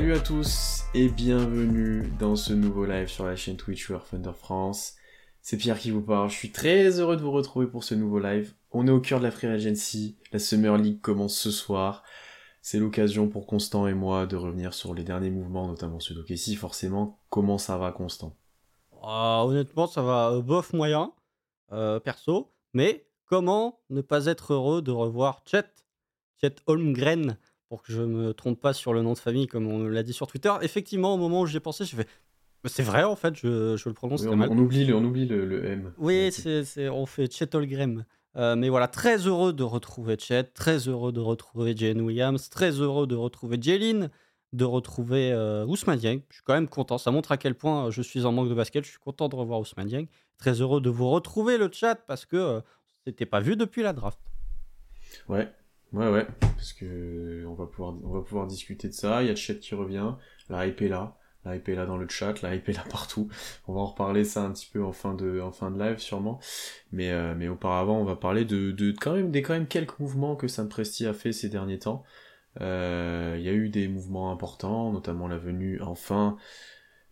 Salut à tous et bienvenue dans ce nouveau live sur la chaîne Twitch War Thunder France. C'est Pierre qui vous parle, je suis très heureux de vous retrouver pour ce nouveau live. On est au cœur de la Free Agency, la Summer League commence ce soir. C'est l'occasion pour Constant et moi de revenir sur les derniers mouvements, notamment ceux d'OKC, forcément. Comment ça va Constant? Ah, honnêtement, ça va euh, bof moyen, euh, perso. Mais comment ne pas être heureux de revoir Chet, Chet Holmgren, pour que je me trompe pas sur le nom de famille comme on l'a dit sur Twitter. Effectivement, au moment où j'y ai pensé, j'ai fait. C'est vrai en fait, je, je le prononce Oui, on, mal. on oublie le, on oublie le, le M. Oui, c'est, c'est- on fait Chet Holmgren. Euh, mais voilà, très heureux de retrouver Chet, très heureux de retrouver Jane Williams, très heureux de retrouver Jalen, de retrouver euh, Ousmane Dieng. Je suis quand même content, ça montre à quel point euh, je suis en manque de basket. Je suis content de revoir Ousmane Dieng. Très heureux de vous retrouver le chat parce que euh, c'était pas vu depuis la draft. Ouais, ouais, ouais, parce que on va pouvoir, on va pouvoir discuter de ça. Il y a Chet qui revient, la hype est là, la hype est là dans le chat, la hype est là partout. On va en reparler ça un petit peu en fin de, en fin de live sûrement. Mais, euh, mais auparavant, on va parler de, de quand même des quand même quelques mouvements que Sam Presti a fait ces derniers temps. Euh, Il y a eu des mouvements importants, notamment la venue enfin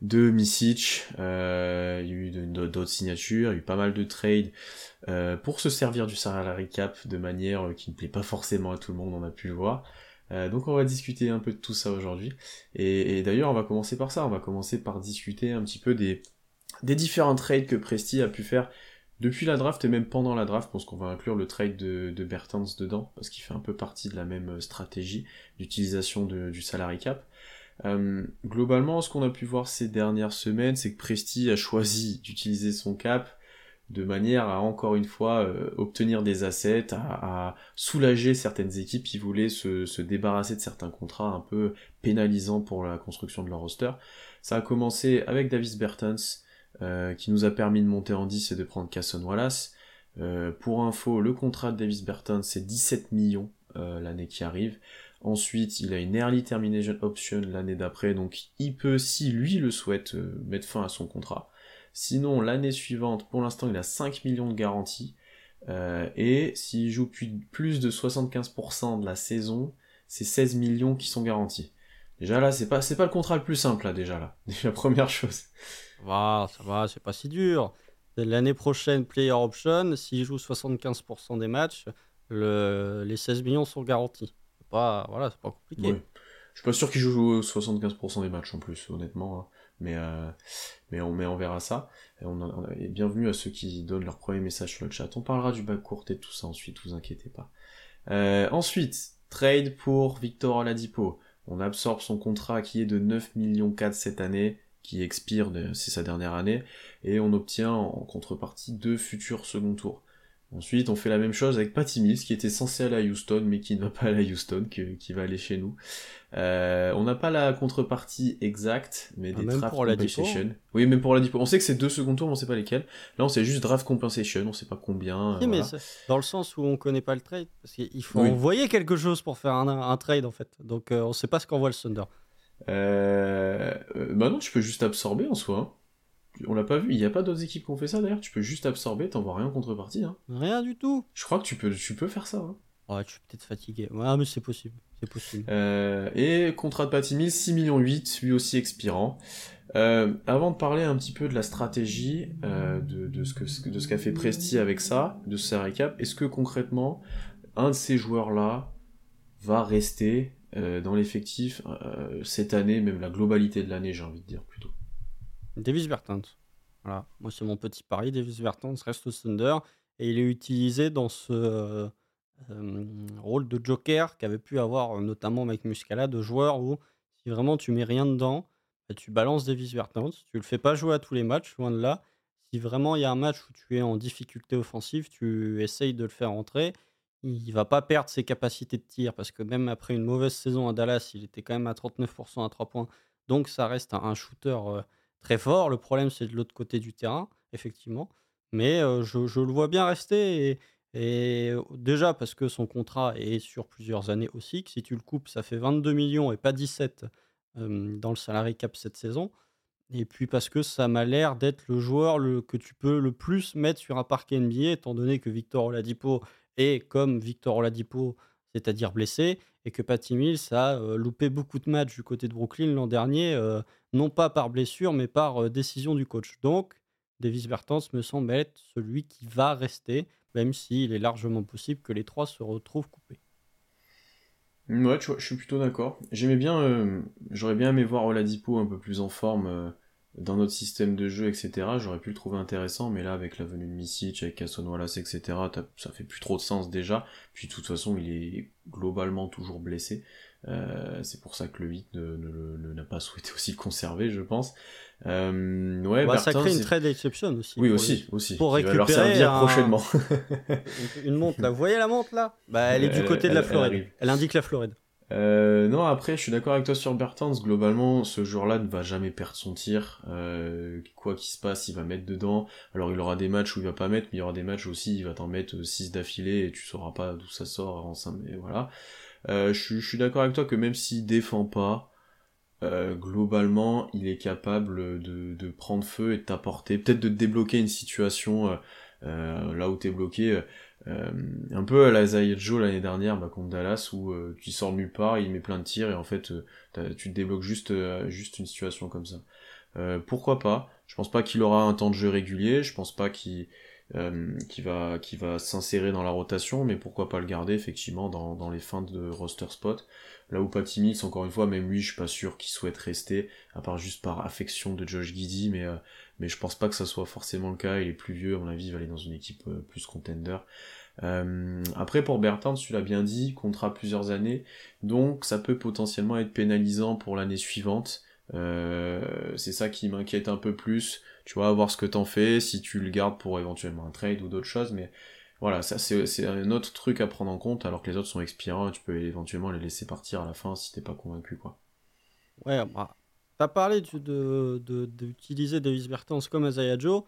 de Misic. Euh, il y a eu d'autres signatures, il y a eu pas mal de trades euh, pour se servir du salary cap de manière euh, qui ne plaît pas forcément à tout le monde, on a pu le voir. Euh, donc on va discuter un peu de tout ça aujourd'hui. Et, d'ailleurs on va commencer par ça, on va commencer par discuter un petit peu des, des différents trades que Presti a pu faire depuis la draft et même pendant la draft. Je pense qu'on va inclure le trade de, de Bertans dedans, parce qu'il fait un peu partie de la même euh, stratégie d'utilisation du salary cap. Euh, globalement, ce qu'on a pu voir ces dernières semaines, c'est que Presti a choisi d'utiliser son cap de manière à encore une fois euh, obtenir des assets, à, soulager certaines équipes qui voulaient se, se débarrasser de certains contrats un peu pénalisants pour la construction de leur roster. Ça a commencé avec Davis Bertans, euh, qui nous a permis de monter en 10 et de prendre Casson Wallace. Pour info, le contrat de Davis Bertans, c'est 17 millions l'année qui arrive. Ensuite, il a une early termination option l'année d'après, donc il peut, si lui le souhaite, euh, mettre fin à son contrat. Sinon, l'année suivante, pour l'instant, il a 5 millions de garantie. Euh, et s'il joue plus, de 75% de la saison, c'est 16 millions qui sont garantis. Déjà là, c'est pas, pas le contrat le plus simple, là, déjà là. Déjà, première chose. Ça va, c'est pas si dur. L'année prochaine, player option, s'il joue 75% des matchs, le- les 16 millions sont garantis. Pas, voilà, c'est pas compliqué. Je suis pas sûr qu'il joue 75% des matchs en plus, honnêtement. hein. Mais, euh, mais, on, verra ça. On, bienvenue à ceux qui donnent leur premier message sur le chat. On parlera du bac court et tout ça ensuite, vous inquiétez pas. Euh, ensuite, trade pour Victor Oladipo. On absorbe son contrat qui est de 9 millions 4 cette année, qui expire, c'est sa dernière année, et on obtient en contrepartie deux futurs second tours. Ensuite, on fait la même chose avec Patty Mills, qui était censé aller à Houston, mais qui ne va pas aller à Houston, que- qui va aller chez nous. Euh, on n'a pas la contrepartie exacte, mais Ah, des draft compensation. Oui, même pour la On sait que c'est deux second tours, mais on sait pas lesquels. Là, on sait juste draft compensation, on sait pas combien. euh, Si, mais voilà. dans le sens où on connaît pas le trade, parce qu'il faut Oui. envoyer quelque chose pour faire un, un trade en fait. Donc euh, on sait pas ce qu'envoie le Thunder. Euh, bah non, tu peux juste absorber en soi. hein. On l'a pas vu, il n'y a pas d'autres équipes qui ont fait ça d'ailleurs. Tu peux juste absorber, t'envoies rien en contrepartie. Hein. Rien du tout. Je crois que tu peux, tu peux faire ça. Hein. Ouais, je suis peut-être fatigué. Ouais, mais c'est possible. C'est possible. Euh, et contrat de Patty Mills, 6 millions 8, lui aussi expirant. Euh, avant de parler un petit peu de la stratégie, euh, de, de ce que de ce qu'a fait Presti avec ça, de ce récap, est-ce que concrètement, un de ces joueurs-là va rester dans l'effectif cette année, même la globalité de l'année, j'ai envie de dire plutôt? Davis Bertans. Voilà. Moi, c'est mon petit pari. Davis Bertans reste au Thunder et il est utilisé dans ce euh, rôle de joker qu'avait pu avoir euh, notamment Mike Muscala, de joueur où si vraiment tu mets rien dedans, bah, tu balances Davis Bertans. Tu le fais pas jouer à tous les matchs, loin de là. Si vraiment il y a un match où tu es en difficulté offensive, tu essayes de le faire entrer. Il va pas perdre ses capacités de tir parce que même après une mauvaise saison à Dallas, il était quand même à 39% à 3 points. Donc ça reste un, un shooter euh, très fort. Le problème, c'est de l'autre côté du terrain, effectivement. Mais euh, je, le vois bien rester. Et, euh, déjà parce que son contrat est sur plusieurs années aussi. Que si tu le coupes, ça fait 22 millions et pas 17 euh, dans le salary cap cette saison. Et puis parce que ça m'a l'air d'être le joueur que tu peux le plus mettre sur un parquet NBA, étant donné que Victor Oladipo est comme Victor Oladipo c'est-à-dire blessé, et que Patty Mills a loupé beaucoup de matchs du côté de Brooklyn l'an dernier, non pas par blessure, mais par décision du coach. Donc, Davis Bertans me semble être celui qui va rester, même s'il est largement possible que les trois se retrouvent coupés. Ouais, je suis plutôt d'accord. J'aimais bien, j'aurais bien aimé voir Oladipo un peu plus en forme dans notre système de jeu, etc., j'aurais pu le trouver intéressant, mais là, avec la venue de Misic, avec Casson Wallace, etc., ça fait plus trop de sens déjà. Puis de toute façon, il est globalement toujours blessé. Euh, c'est pour ça que le 8 ne, n'a pas souhaité aussi le conserver, je pense. Euh, ouais, bah, ça crée une trade exception aussi. Oui, aussi, aussi. Pour récupérer leur servir prochainement. une montre là. Vous voyez la montre là? Bah, elle est du côté de la Floride. elle indique la Floride. Euh, non, après, je suis d'accord avec toi sur Bertans. Globalement, ce joueur-là ne va jamais perdre son tir. Euh, quoi qu'il se passe, il va mettre dedans. Alors, il aura des matchs où il va pas mettre, mais il y aura des matchs aussi, il va t'en mettre 6 d'affilée et tu sauras pas d'où ça sort en 5, mais voilà. Euh, je, suis d'accord avec toi que même s'il défend pas, euh, globalement, il est capable de, de prendre feu et de t'apporter, peut-être de débloquer une situation euh, euh là où t'es bloqué euh, un peu à la Zayed Joe l'année dernière bah, contre Dallas où euh, tu sors nulle part, il met plein de tirs et en fait euh, tu te débloques juste, juste une situation comme ça. pourquoi pas? Je pense pas qu'il aura un temps de jeu régulier, je pense pas qu'il va, qui va s'insérer dans la rotation, mais pourquoi pas le garder effectivement dans, dans les fins de roster spot. Là où Patty encore une fois, même lui, je suis pas sûr qu'il souhaite rester, à part juste par affection de Josh Giddy, mais, mais je pense pas que ça soit forcément le cas. Il est plus vieux, à mon avis, il va aller dans une équipe plus contender. Euh, après pour Bertrand, tu l'as bien dit, contrat plusieurs années, donc ça peut potentiellement être pénalisant pour l'année suivante. Euh, c'est ça qui m'inquiète un peu plus. Tu vois, voir ce que t'en fais, si tu le gardes pour éventuellement un trade ou d'autres choses, mais voilà, ça c'est un autre truc à prendre en compte, alors que les autres sont expirants, tu peux éventuellement les laisser partir à la fin si t'es pas convaincu, quoi. Ouais, bah, t'as parlé d'utiliser de, de, Davis Bertans comme Isaiah Joe.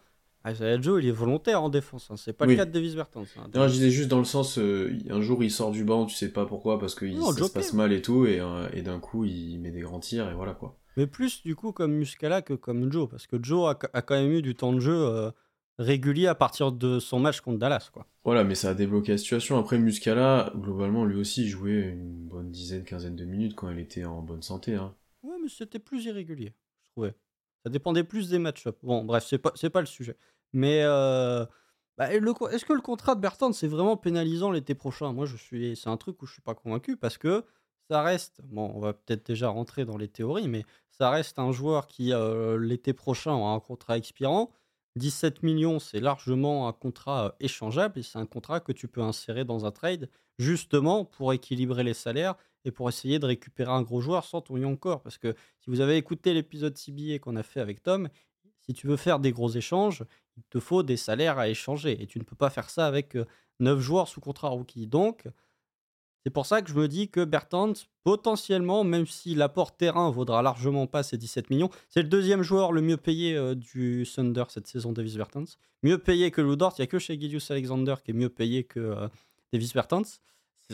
Isaiah Joe, il est volontaire en défense. Hein. C'est pas le cas de Davis Bertans. Hein. Non, je disais juste dans le sens, euh, un jour il sort du banc, tu sais pas pourquoi, parce que il, ça se passe mal et tout, et, euh, et d'un coup il met des grands tirs, et voilà quoi. Mais plus du coup comme Muscala que comme Joe, parce que Joe a, a quand même eu du temps de jeu euh, régulier à partir de son match contre Dallas. quoi. Voilà, mais ça a débloqué la situation. Après Muscala, globalement, lui aussi jouait une bonne dizaine, quinzaine de minutes quand il était en bonne santé. Hein. Ouais, mais c'était plus irrégulier, je trouvais. Ça dépendait plus des match-ups. Bon, bref, c'est pas, pas le sujet. Mais euh, bah, est-ce que le contrat de Bertrand c'est vraiment pénalisant l'été prochain? Moi, je suis, c'est un truc où je suis pas convaincu parce que ça reste, bon, on va peut-être déjà rentrer dans les théories, mais ça reste un joueur qui euh, l'été prochain aura un contrat expirant. 17 millions, c'est largement un contrat euh, échangeable et c'est un contrat que tu peux insérer dans un trade justement pour équilibrer les salaires et pour essayer de récupérer un gros joueur sans ton young. Parce que si vous avez écouté l'épisode CBA qu'on a fait avec Tom, si tu veux faire des gros échanges, il te faut des salaires à échanger. Et tu ne peux pas faire ça avec 9 joueurs sous contrat rookie. Donc, c'est pour ça que je me dis que Bertrand, potentiellement, même si l'apport terrain vaudra largement pas ces 17 millions, c'est le deuxième joueur le mieux payé du Thunder cette saison, Davis Bertans. Mieux payé que Ludort, il n'y a que chez Gideus Alexander qui est mieux payé que Davis Bertans.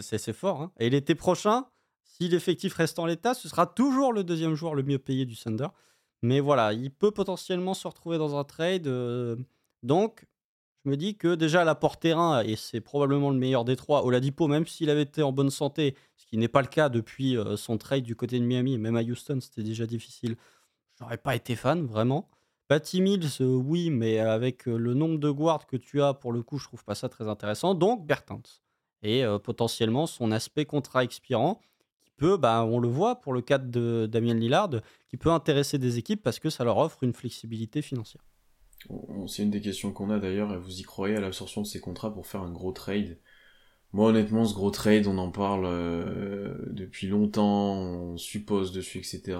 C'est fort. Hein. Et l'été prochain, si l'effectif reste en l'état, ce sera toujours le deuxième joueur le mieux payé du Thunder. Mais voilà, il peut potentiellement se retrouver dans un trade. Euh, donc, je me dis que déjà l'apport terrain, et c'est probablement le meilleur des trois, Oladipo, même s'il avait été en bonne santé, ce qui n'est pas le cas depuis euh, son trade du côté de Miami, même à Houston, c'était déjà difficile. Je n'aurais pas été fan, vraiment. Patty Mills, euh, oui, mais avec le nombre de guards que tu as, pour le coup, je trouve pas ça très intéressant. Donc, Bertans. Et potentiellement son aspect contrat expirant peut, bah, on le voit pour le cas de Damien Lillard, qui peut intéresser des équipes parce que ça leur offre une flexibilité financière. C'est une des questions qu'on a d'ailleurs, vous y croyez à l'absorption de ces contrats pour faire un gros trade? Moi honnêtement, ce gros trade, on en parle euh, depuis longtemps, on suppose dessus, etc.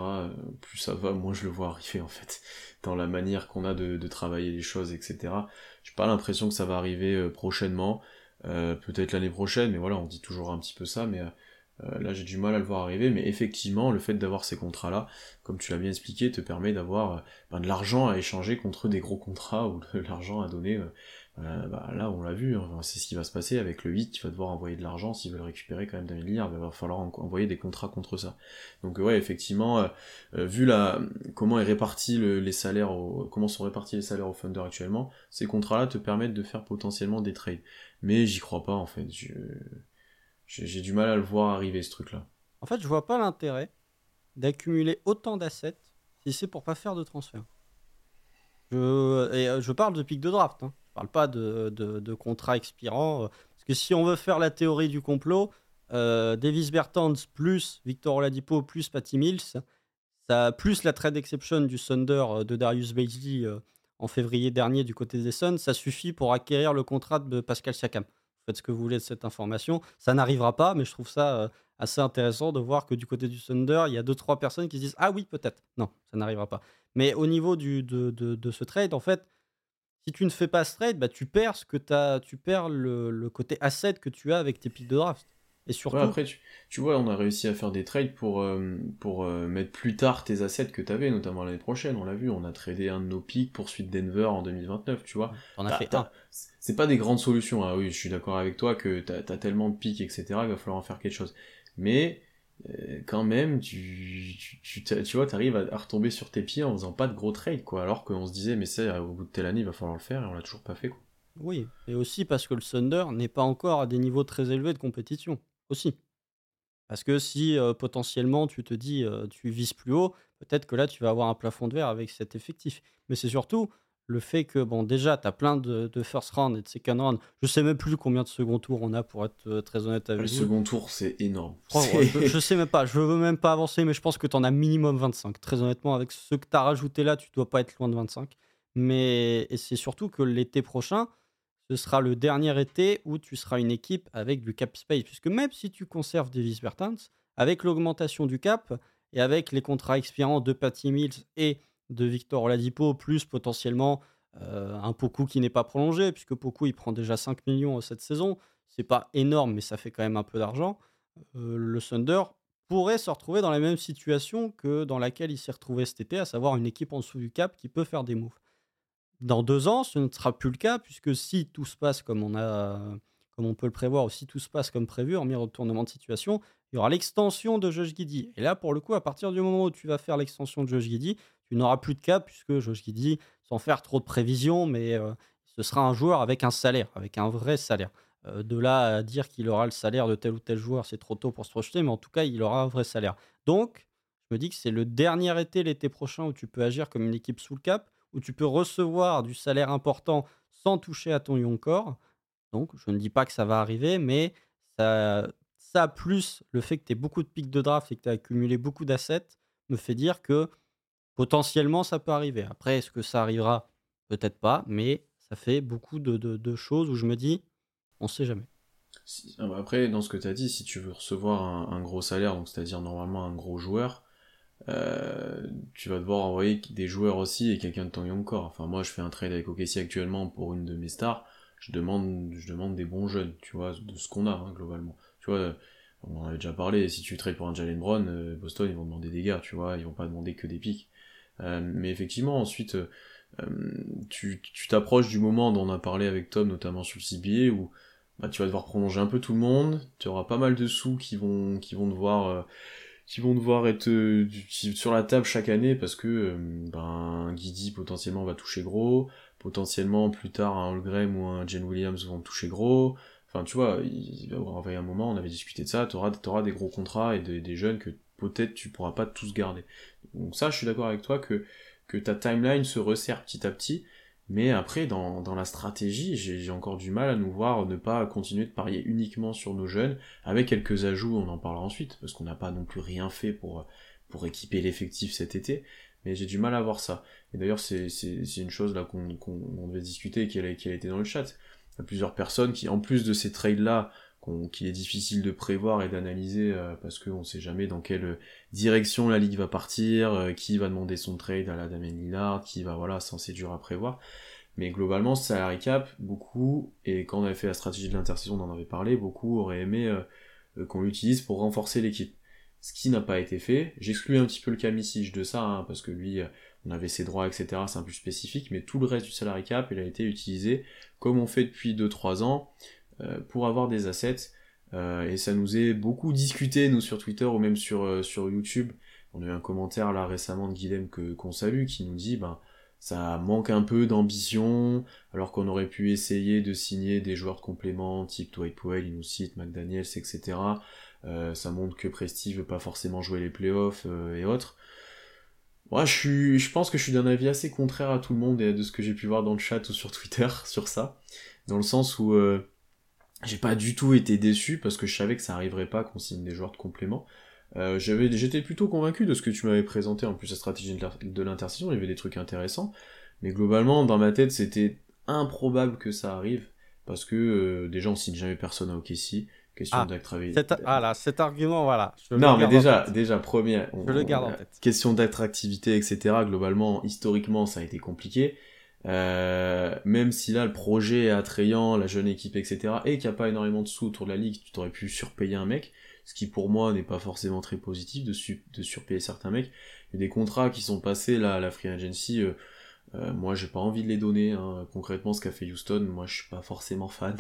Plus ça va, moins je le vois arriver en fait, dans la manière qu'on a de, travailler les choses, etc. J'ai pas l'impression que ça va arriver euh, prochainement, euh, peut-être l'année prochaine, mais voilà, on dit toujours un petit peu ça, mais euh, là, j'ai du mal à le voir arriver, mais effectivement, le fait d'avoir ces contrats-là, comme tu l'as bien expliqué, te permet d'avoir euh, ben, de l'argent à échanger contre des gros contrats ou de l'argent à donner. Euh, bah, là, on l'a vu, hein, c'est ce qui va se passer avec le 8, tu vas devoir envoyer de l'argent s'ils veulent récupérer quand même d'un milliard, il va falloir envoyer des contrats contre ça. Donc ouais, effectivement, vu la comment est réparti les salaires, comment sont répartis les salaires au Thunder actuellement, ces contrats-là te permettent de faire potentiellement des trades. Mais j'y crois pas en fait. Je J'ai du mal à le voir arriver ce truc-là. En fait, je vois pas l'intérêt d'accumuler autant d'assets si c'est pour pas faire de transfert. Je, euh, je parle de pic de draft, hein. je parle pas de, de, contrat expirant. Euh, parce que si on veut faire la théorie du complot, euh, Davis Bertans plus Victor Oladipo plus Patty Mills, ça, plus la trade exception du Thunder de Darius Bailey en février dernier du côté des Suns, ça suffit pour acquérir le contrat de Pascal Siakam. Faites ce que vous voulez de cette information. Ça n'arrivera pas, mais je trouve ça assez intéressant de voir que du côté du Thunder, il y a deux, trois personnes qui se disent Ah oui, peut-être. Non, ça n'arrivera pas. Mais au niveau du, de, de, ce trade, en fait, si tu ne fais pas ce trade, bah, tu perds, ce que as, tu perds le, le, côté asset que tu as avec tes pics de draft. Et surtout. après, tu, vois, on a réussi à faire des trades pour, euh, pour euh, mettre plus tard tes assets que tu avais, notamment l'année prochaine. On l'a vu, on a tradé un de nos pics pour suite Denver en 2029, tu vois. On a fait un. C'est pas des grandes solutions, hein. oui, je suis d'accord avec toi que tu as, tellement de pics, etc., il va falloir en faire quelque chose mais euh, quand même, tu, tu, tu, vois, tu arrives à, retomber sur tes pieds en faisant pas de gros trades, quoi. Alors qu'on se disait, mais c'est au bout de telle année, il va falloir le faire, et on l'a toujours pas fait, quoi. Oui, et aussi parce que le Thunder n'est pas encore à des niveaux très élevés de compétition, aussi. Parce que si euh, potentiellement tu te dis, euh, tu vises plus haut, peut-être que là tu vas avoir un plafond de verre avec cet effectif. Mais c'est surtout, le fait que, bon, déjà, tu as plein de, first round et de second round. Je sais même plus combien de second tour on a, pour être euh, très honnête avec le vous. Le second tour, c'est énorme. je, sais même pas, je veux même pas avancer, mais je pense que tu en as minimum 25. Très honnêtement, avec ce que tu as rajouté là, tu dois pas être loin de 25. Mais c'est surtout que l'été prochain, ce sera le dernier été où tu seras une équipe avec du cap space. Puisque même si tu conserves Davis Bertans, avec l'augmentation du cap et avec les contrats expirants de Patty Mills et de Victor Oladipo, plus potentiellement euh, un Poku qui n'est pas prolongé, puisque Poku il prend déjà 5 millions cette saison. C'est pas énorme, mais ça fait quand même un peu d'argent. Euh, le Thunder pourrait se retrouver dans la même situation que dans laquelle il s'est retrouvé cet été, à savoir une équipe en dessous du cap qui peut faire des moves. Dans deux ans, ce ne sera plus le cas, puisque si tout se passe comme on, a, comme on peut le prévoir, ou si tout se passe comme prévu, en mi retournement de situation, il y aura l'extension de Josh Giddy. Et là, pour le coup, à partir du moment où tu vas faire l'extension de Josh Giddy, tu n'auras plus de cap puisque Josh Giddy, sans faire trop de prévisions, mais ce sera un joueur avec un salaire, avec un vrai salaire. De là à dire qu'il aura le salaire de tel ou tel joueur, c'est trop tôt pour se projeter, mais en tout cas, il aura un vrai salaire. Donc, je me dis que c'est le dernier été, l'été prochain, où tu peux agir comme une équipe sous le cap, où tu peux recevoir du salaire important sans toucher à ton young core. Donc, je ne dis pas que ça va arriver, mais ça, ça plus le fait que tu aies beaucoup de pics de draft et que tu as accumulé beaucoup d'assets, me fait dire que Potentiellement, ça peut arriver. Après, est-ce que ça arrivera? Peut-être pas, mais ça fait beaucoup de, choses où je me dis, on sait jamais. Ah bah après, dans ce que tu as dit, si tu veux recevoir un, gros salaire, donc c'est-à-dire normalement un gros joueur, euh, tu vas devoir envoyer des joueurs aussi et quelqu'un de ton young core. Enfin, moi, je fais un trade avec OKC actuellement pour une de mes stars. Je demande, je demande des bons jeunes, tu vois, de ce qu'on a hein, globalement. Tu vois, on en avait déjà parlé. Si tu trades pour un Jalen Brown, euh, Boston, ils vont demander des gars, tu vois, ils vont pas demander que des pics. Euh, mais effectivement, ensuite, euh, tu t'approches du moment dont on a parlé avec Tom, notamment sur le CBA, où bah, tu vas devoir prolonger un peu tout le monde, tu auras pas mal de sous qui vont, qui vont devoir euh, qui vont devoir être sur la table chaque année parce que ben Guidi potentiellement va toucher gros, potentiellement plus tard un Holgram ou un Jen Williams vont toucher gros. Enfin tu vois, il va y avoir un moment, on avait discuté de ça, tu auras, des gros contrats et des jeunes que peut-être tu pourras pas tous garder. Donc ça, je suis d'accord avec toi que, que ta timeline se resserre petit à petit, mais après, dans, dans la stratégie, j'ai encore du mal à nous voir ne pas continuer de parier uniquement sur nos jeunes, avec quelques ajouts, on en parlera ensuite, parce qu'on n'a pas non plus rien fait pour, pour équiper l'effectif cet été, mais j'ai du mal à voir ça. Et d'ailleurs, c'est une chose là qu'on devait discuter et qui a, qui a été dans le chat. Il y a plusieurs personnes qui, en plus de ces trades-là, qu'il est difficile de prévoir et d'analyser euh, parce qu'on ne sait jamais dans quelle direction la ligue va partir, euh, qui va demander son trade à la Damien Lillard, qui va voilà, c'est dur à prévoir. Mais globalement, salary cap, beaucoup, et quand on avait fait la stratégie de l'intersaison, on en avait parlé, beaucoup auraient aimé euh, qu'on l'utilise pour renforcer l'équipe. Ce qui n'a pas été fait. J'exclus un petit peu le Kamisich de ça, hein, parce que lui, on avait ses droits, etc. C'est un peu spécifique, mais tout le reste du salary cap, il a été utilisé comme on fait depuis 2-3 ans. Euh, pour avoir des assets. Euh, et ça nous est beaucoup discuté, nous, sur Twitter ou même sur, euh, sur YouTube. On a eu un commentaire là récemment de Guilhem que qu'on salue qui nous dit ben ça manque un peu d'ambition, alors qu'on aurait pu essayer de signer des joueurs de complément, type Dwight Powell, Inousit, McDaniels, etc. Ça montre que Presti veut pas forcément jouer les playoffs et autres. Moi, je, suis, je pense que je suis d'un avis assez contraire à tout le monde et de ce que j'ai pu voir dans le chat ou sur Twitter sur ça. Dans le sens où j'ai pas du tout été déçu parce que je savais que ça arriverait pas qu'on signe des joueurs de complément. Euh, j'étais plutôt convaincu de ce que tu m'avais présenté, en plus la stratégie de l'intersaison, il y avait des trucs intéressants, mais globalement, dans ma tête, c'était improbable que ça arrive, parce que euh, déjà, on signe jamais personne à OKC, question ah, Ah là, cet argument, voilà. non, mais déjà, déjà, premier, je le garde en tête. question d'attractivité, etc., globalement, historiquement, ça a été compliqué. Euh, même si là le projet est attrayant, la jeune équipe, etc., et qu'il n'y a pas énormément de sous autour de la ligue, tu t'aurais pu surpayer un mec ce qui pour moi n'est pas forcément très positif de, surpayer certains mecs. Il y a des contrats qui sont passés là à la free agency, euh, euh, moi j'ai pas envie de les donner. Hein. Concrètement, ce qu'a fait Houston, moi je suis pas forcément fan.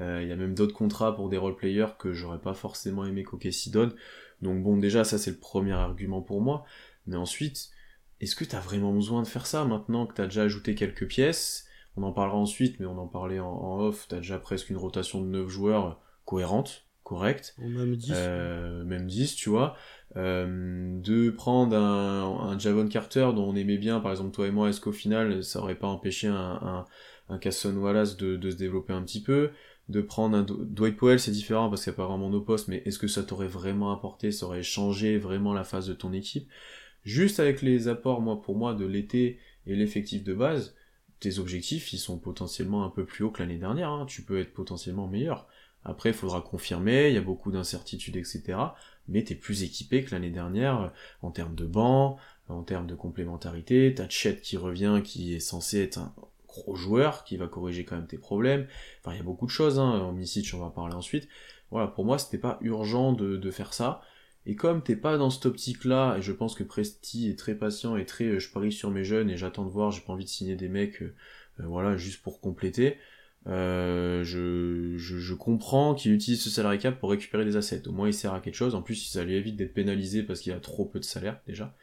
Euh, il y a même d'autres contrats pour des role players que j'aurais pas forcément aimé qu'OKC donne. Donc bon, déjà ça c'est le premier argument pour moi. Mais ensuite, est-ce que t'as vraiment besoin de faire ça maintenant que t'as déjà ajouté quelques pièces? On en parlera ensuite, mais on en parlait en, en off. T'as déjà presque une rotation de 9 joueurs cohérente correct. même 10. Euh, même 10, tu vois. Euh, de prendre un, un, Javon Carter dont on aimait bien, par exemple toi et moi, est-ce qu'au final ça aurait pas empêché un, un, un Casson Wallace de, de, se développer un petit peu? De prendre un Dwight Powell, c'est différent parce qu'il n'y a pas vraiment nos postes, mais est-ce que ça t'aurait vraiment apporté, ça aurait changé vraiment la phase de ton équipe? Juste avec les apports, moi pour moi, de l'été et l'effectif de base, tes objectifs, ils sont potentiellement un peu plus hauts que l'année dernière. Hein. Tu peux être potentiellement meilleur. Après, il faudra confirmer, il y a beaucoup d'incertitudes, etc. Mais t'es plus équipé que l'année dernière euh, en termes de banc, en termes de complémentarité. T'as Chet qui revient, qui est censé être un gros joueur, qui va corriger quand même tes problèmes. Enfin, il y a beaucoup de choses, hein. En Missitch, on va parler ensuite. Voilà, pour moi, c'était pas urgent de faire ça. Et comme t'es pas dans cette optique-là, et je pense que Presti est très patient et très, euh, je parie sur mes jeunes et j'attends de voir, j'ai pas envie de signer des mecs, euh, voilà, juste pour compléter. Euh, je, je, comprends qu'il utilise ce salary cap pour récupérer des assets. Au moins, il sert à quelque chose. En plus, ça lui évite d'être pénalisé parce qu'il a trop peu de salaire déjà.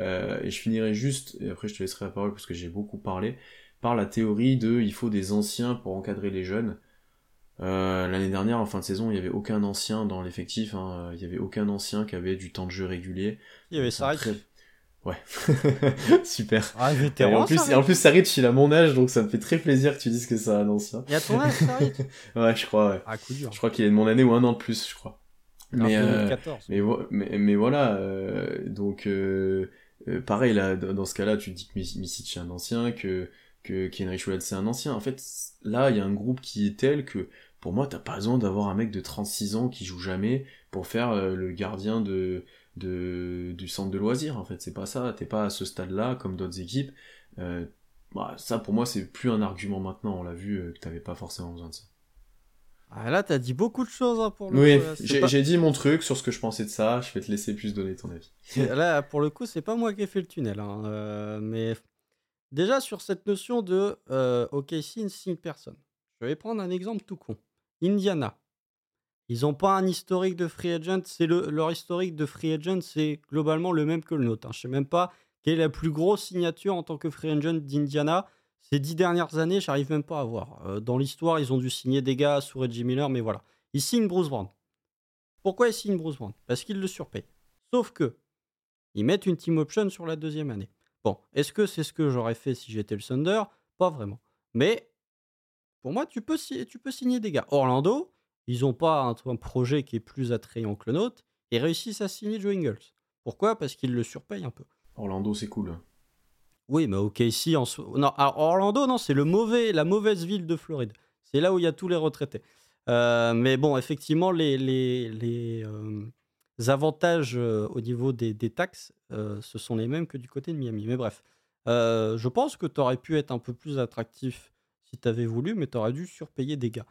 Euh, et je finirai juste, et après je te laisserai la parole parce que j'ai beaucoup parlé, par la théorie de il faut des anciens pour encadrer les jeunes. Euh, L'année dernière, en fin de saison, il n'y avait aucun ancien dans l'effectif. Hein. Il n'y avait aucun ancien qui avait du temps de jeu régulier. Il y avait ça. Ouais, super. Ah, et en plus, et en plus, Sarit, il a mon âge, donc ça me fait très plaisir que tu dises que c'est un ancien. Il a ton âge, Sarit Ouais, je crois, ouais. Ah, coup dur. Je crois qu'il est de mon année ou un an de plus, je crois. Mais, euh, mais, mais, mais, voilà, euh, donc euh, euh, pareil, là, dans ce cas-là, tu dis que Misic est un ancien, que, que Kenrich c'est un ancien. En fait, là, il y a un groupe qui est tel que, pour moi, t'as pas besoin d'avoir un mec de 36 ans qui joue jamais pour faire euh, le gardien de de, du centre de loisirs en fait. C'est pas ça. T'es pas à ce stade là comme d'autres équipes. Euh, bah, ça pour moi c'est plus un argument maintenant. On l'a vu euh, que t'avais pas forcément besoin de ça. Ah, là t'as dit beaucoup de choses hein, pour le oui j'ai dit mon truc sur ce que je pensais de ça. Je vais te laisser plus donner ton avis. Là pour le coup c'est pas moi qui ai fait le tunnel hein, euh, mais déjà sur cette notion de ok si une signe personne. Je vais prendre un exemple tout con Indiana ils n'ont pas un historique de free agent. C'est le, leur historique de free agent, c'est globalement le même que le nôtre. Hein. Je ne sais même pas quelle est la plus grosse signature en tant que free agent d'Indiana. Ces dix dernières années, j'arrive même pas à voir. Euh, dans l'histoire, ils ont dû signer des gars sous Reggie Miller, mais voilà. Ils signent Bruce Brown. Pourquoi ils signent Bruce Brown? Parce qu'ils le surpayent. Sauf que, ils mettent une team option sur la deuxième année. Bon, est-ce que c'est ce que j'aurais fait si j'étais le Thunder? Pas vraiment. Mais, pour moi, tu peux, tu peux signer des gars. Orlando, ils n'ont pas un, projet qui est plus attrayant que le nôtre et réussissent à signer Joe Ingles. Pourquoi? Parce qu'ils le surpayent un peu. Orlando, c'est cool. Oui, mais ok, ici, en... non, Orlando, non, c'est le mauvais, la mauvaise ville de Floride. C'est là où il y a tous les retraités. Euh, mais bon, effectivement, les, les, les euh, avantages euh, au niveau des, des taxes, ce sont les mêmes que du côté de Miami. Mais bref, je pense que tu aurais pu être un peu plus attractif si tu avais voulu, mais tu aurais dû surpayer des gars.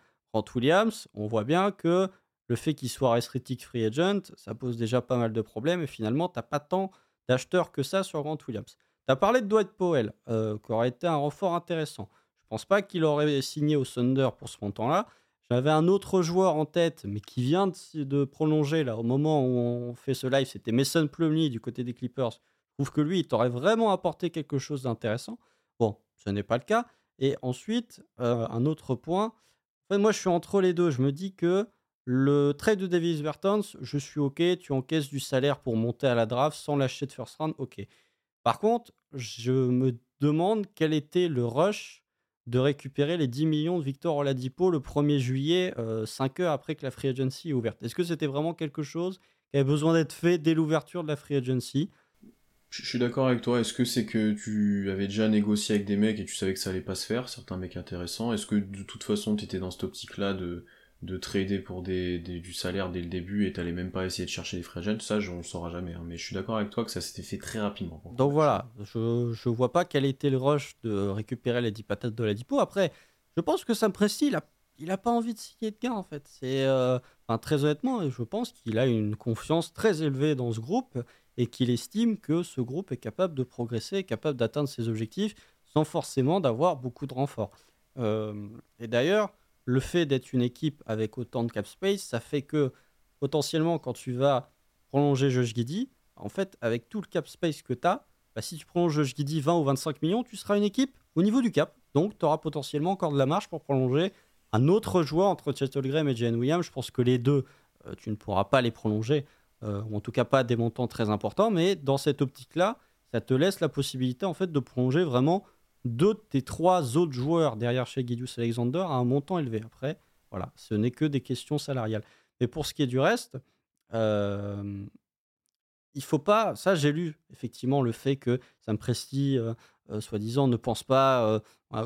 Williams, on voit bien que le fait qu'il soit restricted free agent, ça pose déjà pas mal de problèmes et finalement, tu pas tant d'acheteurs que ça sur Grant Williams. Tu as parlé de Dwight Powell, euh, qui aurait été un renfort intéressant. Je pense pas qu'il aurait signé au Thunder pour ce montant-là. J'avais un autre joueur en tête, mais qui vient de, prolonger là au moment où on fait ce live, c'était Mason Plumlee du côté des Clippers. Je trouve que lui, il t'aurait vraiment apporté quelque chose d'intéressant. Bon, ce n'est pas le cas. Et ensuite, euh, un autre point, moi je suis entre les deux. Je me dis que le trade de Davis Bertans, je suis OK, tu encaisses du salaire pour monter à la draft sans lâcher de first round, OK. Par contre, je me demande quel était le rush de récupérer les 10 millions de Victor Oladipo le 1er juillet, 5 euh, heures après que la free agency est ouverte. Est-ce que c'était vraiment quelque chose qui avait besoin d'être fait dès l'ouverture de la free agency? Je suis d'accord avec toi. Est-ce que c'est que tu avais déjà négocié avec des mecs et tu savais que ça allait pas se faire, certains mecs intéressants? Est-ce que de toute façon tu étais dans cette optique-là de, de trader pour des, du salaire dès le début et t'allais même pas essayer de chercher des free agents Ça, on le saura jamais. Hein. Mais je suis d'accord avec toi que ça s'était fait très rapidement. Donc voilà, je, je vois pas quel était le rush de récupérer les 10 patates de la Dipo. Après, je pense que Sam Presti, il a, il a pas envie de signer de gain en fait. C'est, euh, enfin, très honnêtement, je pense qu'il a une confiance très élevée dans ce groupe et qu'il estime que ce groupe est capable de progresser, capable d'atteindre ses objectifs sans forcément d'avoir beaucoup de renforts. Euh, et d'ailleurs, le fait d'être une équipe avec autant de cap space, ça fait que potentiellement quand tu vas prolonger Josh Giddy, en fait, avec tout le cap space que tu as, bah, si tu prolonges Josh Giddy 20 ou 25 millions, tu seras une équipe au niveau du cap. Donc, tu auras potentiellement encore de la marge pour prolonger un autre joueur entre Graham et Jane Williams. Je pense que les deux, euh, tu ne pourras pas les prolonger ou en tout cas pas des montants très importants, mais dans cette optique-là, ça te laisse la possibilité en fait de prolonger vraiment deux des trois autres joueurs derrière chez Gideus Alexander à un montant élevé. Après, voilà, ce n'est que des questions salariales. Mais pour ce qui est du reste, euh, il faut pas. Ça, j'ai lu effectivement le fait que Sam Presti, euh, euh, soi-disant, ne pense pas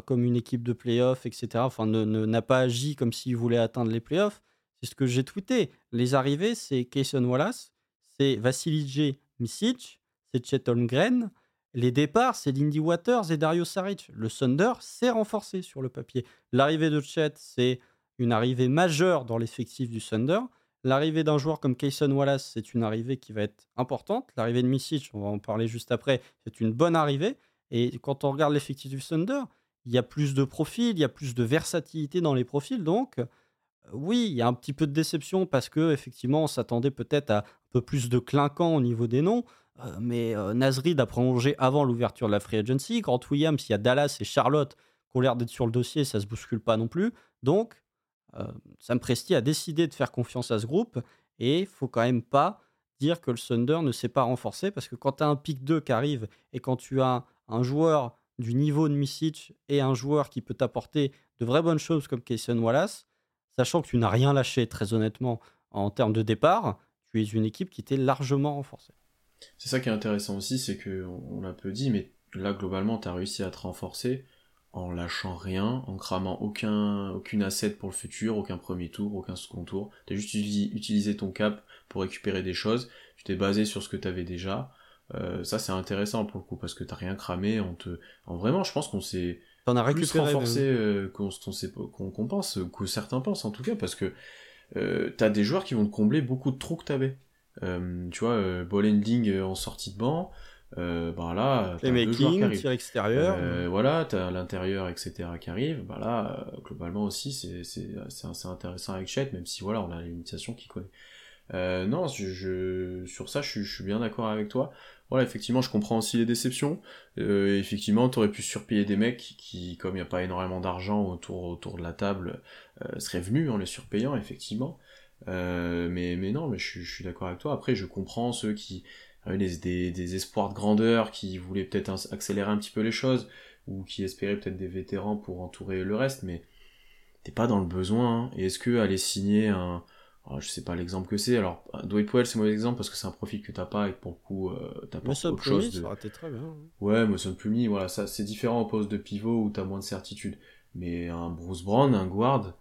comme une équipe de playoffs, etc. Enfin, n'a ne, pas agi comme s'il voulait atteindre les playoffs. C'est ce que j'ai tweeté. Les arrivées, c'est Kayson Wallace, c'est Vassilij Misic, c'est Chet Holmgren. Les départs, c'est Lindy Waters et Dario Saric. Le Thunder s'est renforcé sur le papier. L'arrivée de Chet, c'est une arrivée majeure dans l'effectif du Thunder. L'arrivée d'un joueur comme Kayson Wallace, c'est une arrivée qui va être importante. L'arrivée de Misic, on va en parler juste après, c'est une bonne arrivée. Et quand on regarde l'effectif du Thunder, il y a plus de profils, il y a plus de versatilité dans les profils. Donc, oui, il y a un petit peu de déception parce que effectivement, on s'attendait peut-être à un peu plus de clinquant au niveau des noms. Euh, mais euh, Nasrid a prolongé avant l'ouverture de la free agency. Grant Williams, il y a Dallas et Charlotte qui ont l'air d'être sur le dossier, ça se bouscule pas non plus. Donc, euh, Sam Presti a décidé de faire confiance à ce groupe et faut quand même pas dire que le Thunder ne s'est pas renforcé parce que quand tu as un pick 2 qui arrive et quand tu as un joueur du niveau de Misic et un joueur qui peut t'apporter de vraies bonnes choses comme Kayson Wallace, sachant que tu n'as rien lâché, très honnêtement, en termes de départ, tu es une équipe qui t'est largement renforcée. C'est ça qui est intéressant aussi, c'est que on l'a peu dit, mais là globalement, tu as réussi à te renforcer en lâchant rien, en cramant aucun, aucune asset pour le futur, aucun premier tour, aucun second tour. Tu as juste utilisé ton cap pour récupérer des choses. Tu t'es basé sur ce que tu avais déjà. Euh, ça c'est intéressant pour le coup parce que t'as rien cramé. En vraiment, je pense qu'on s'est T'en as récupéré plus renforcé euh, qu'on pense, que certains pensent en tout cas, parce que euh, t'as des joueurs qui vont te combler beaucoup de trous que t'avais. Euh, tu vois, ball ending en sortie de banc, bah là, les making, tir extérieur, voilà, t'as l'intérieur, etc. qui arrive. Bah là, globalement aussi, c'est assez intéressant avec Chet, même si voilà, on a l'initiation qui connaît. non, je, sur ça, je, je suis bien d'accord avec toi voilà, effectivement, je comprends aussi les déceptions. Euh, effectivement, t'aurais pu surpayer des mecs qui, comme il n'y a pas énormément d'argent autour, de la table, euh, seraient venus en les surpayant, effectivement. Euh, mais, mais non, mais je, suis d'accord avec toi. Après, je comprends ceux qui avaient des, des, espoirs de grandeur, qui voulaient peut-être accélérer un petit peu les choses, ou qui espéraient peut-être des vétérans pour entourer le reste, mais t'es pas dans le besoin. Hein. Et est-ce que aller signer un je sais pas l'exemple que c'est. Alors, Dwight Powell, c'est mauvais exemple parce que c'est un profil que t'as pas et que pour le coup, euh, t'as pas autre chose. De... Ça aurait été très bien. Ouais, Mason Plumlee, voilà, ça, c'est différent au poste de pivot où t'as moins de certitude. Mais un Bruce Brown, un guard,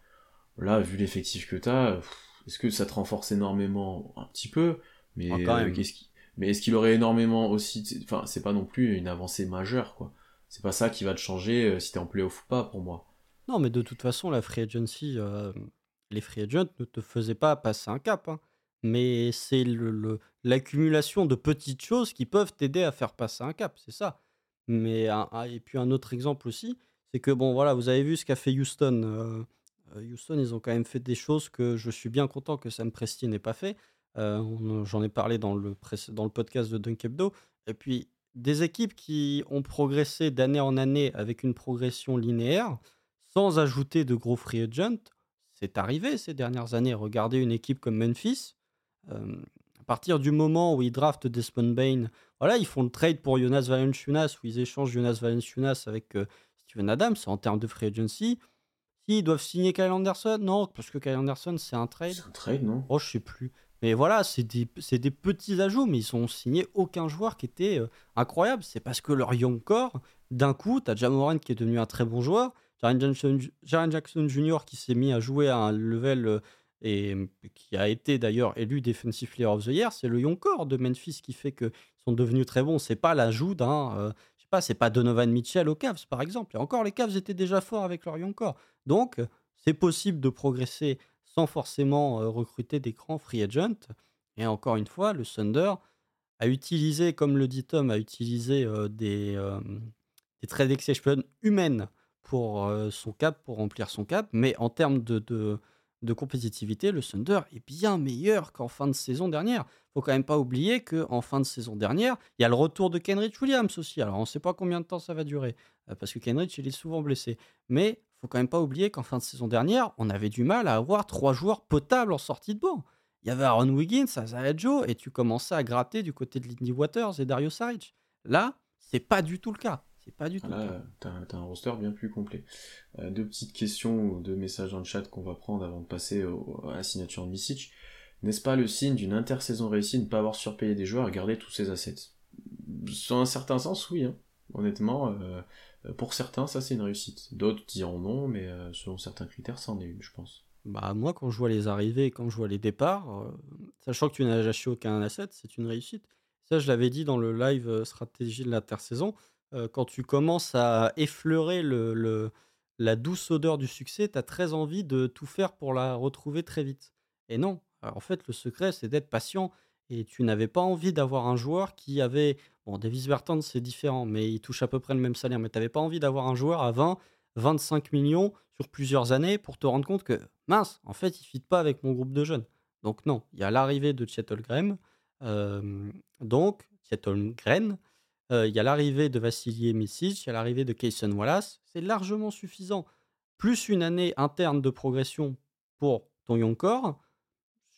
là, vu l'effectif que t'as, est-ce que ça te renforce énormément Un petit peu, mais ah, euh, qu'est-ce qui... Mais est-ce qu'il aurait énormément aussi, enfin, c'est pas non plus une avancée majeure, quoi. C'est pas ça qui va te changer euh, si t'es en playoff ou pas, pour moi. Non, mais de toute façon, la free agency, euh, les free agents ne te faisaient pas passer un cap, hein. mais c'est le, l'accumulation de petites choses qui peuvent t'aider à faire passer un cap, c'est ça. Mais et puis un autre exemple aussi, c'est que bon voilà, vous avez vu ce qu'a fait Houston. Euh, euh, Houston, ils ont quand même fait des choses que je suis bien content que Sam Presti n'ait pas fait. Euh, j'en ai parlé dans le, dans le podcast de Dunk Hebdo. Et puis des équipes qui ont progressé d'année en année avec une progression linéaire, sans ajouter de gros free agents, c'est arrivé ces dernières années. Regardez une équipe comme Memphis. Euh, à partir du moment où ils draftent Desmond Bain, voilà, ils font le trade pour Jonas Valanciunas, où ils échangent Jonas Valanciunas avec euh, Steven Adams en termes de free agency. S'ils doivent signer Kyle Anderson, non, parce que Kyle Anderson, c'est un trade. C'est un trade, non? Oh, je sais plus. Mais voilà, c'est des, des, petits ajouts, mais ils ont signé aucun joueur qui était euh, incroyable. C'est parce que leur young core, d'un coup, tu as Jamoran qui est devenu un très bon joueur, Jaren Jackson, Jr. qui s'est mis à jouer à un level euh, et qui a été d'ailleurs élu Defensive Player of the Year, c'est le young core de Memphis qui fait qu'ils sont devenus très bons. C'est pas l'ajout d'un, euh, je sais pas, c'est pas Donovan Mitchell aux Cavs par exemple. Et encore, les Cavs étaient déjà forts avec leur young core. Donc, c'est possible de progresser sans forcément euh, recruter des grands free agents. Et encore une fois, le Thunder a utilisé, comme le dit Tom, a utilisé des, des trade humaines pour son cap, pour remplir son cap. Mais en termes de, de, compétitivité, le Thunder est bien meilleur qu'en fin de saison dernière. faut quand même pas oublier qu'en fin de saison dernière, il y a le retour de Kenrich Williams aussi. Alors on ne sait pas combien de temps ça va durer, parce que Kenrich, il est souvent blessé. Mais faut quand même pas oublier qu'en fin de saison dernière, on avait du mal à avoir trois joueurs potables en sortie de banc. Il y avait Aaron Wiggins, Isaiah Joe, et tu commençais à gratter du côté de Lindy Waters et Dario Saric. Là, c'est pas du tout le cas pas du tout. Là, t'as, un roster bien plus complet. Euh, deux petites questions ou deux messages dans le chat qu'on va prendre avant de passer à la signature de Misic. N'est-ce pas le signe d'une intersaison réussie de ne pas avoir surpayé des joueurs et garder tous ses assets? Dans un certain sens, oui. Hein. Honnêtement, euh, pour certains, ça c'est une réussite. D'autres diront non, mais euh, selon certains critères, ça en est une, je pense. Bah moi, quand je vois les arrivées et quand je vois les départs, sachant que tu n'as acheté aucun asset, c'est une réussite. Ça, je l'avais dit dans le live stratégie de l'intersaison quand tu commences à effleurer le, la douce odeur du succès, tu as très envie de tout faire pour la retrouver très vite. Et non, en fait, le secret, c'est d'être patient. Et tu n'avais pas envie d'avoir un joueur qui avait. Bon, Davis Bertrand, c'est différent, mais il touche à peu près le même salaire. Mais tu n'avais pas envie d'avoir un joueur à 20, 25 millions sur plusieurs années pour te rendre compte que, mince, en fait, il ne fit pas avec mon groupe de jeunes. Donc, non, il y a l'arrivée de Chet donc, Chet il y a l'arrivée de Vassilier Misic, il y a l'arrivée de Kayson Wallace. C'est largement suffisant. Plus une année interne de progression pour ton young core.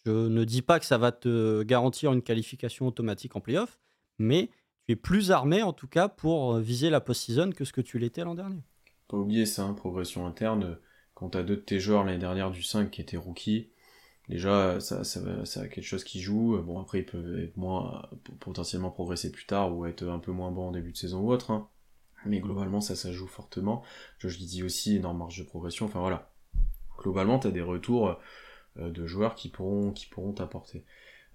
Je ne dis pas que ça va te garantir une qualification automatique en playoff, mais tu es plus armé en tout cas pour viser la post-season que ce que tu l'étais l'an dernier. Pas oublier ça, progression interne. Quand tu as deux de tes joueurs l'année dernière du 5 qui étaient rookies, déjà ça, ça, ça, quelque chose qui joue. Bon après ils peuvent être moins potentiellement progresser plus tard ou être un peu moins bon en début de saison ou autre. Hein. Mais globalement ça ça joue fortement. Je, je dis aussi énorme marge de progression. Enfin voilà. Globalement tu as des retours euh, de joueurs qui pourront qui t'apporter.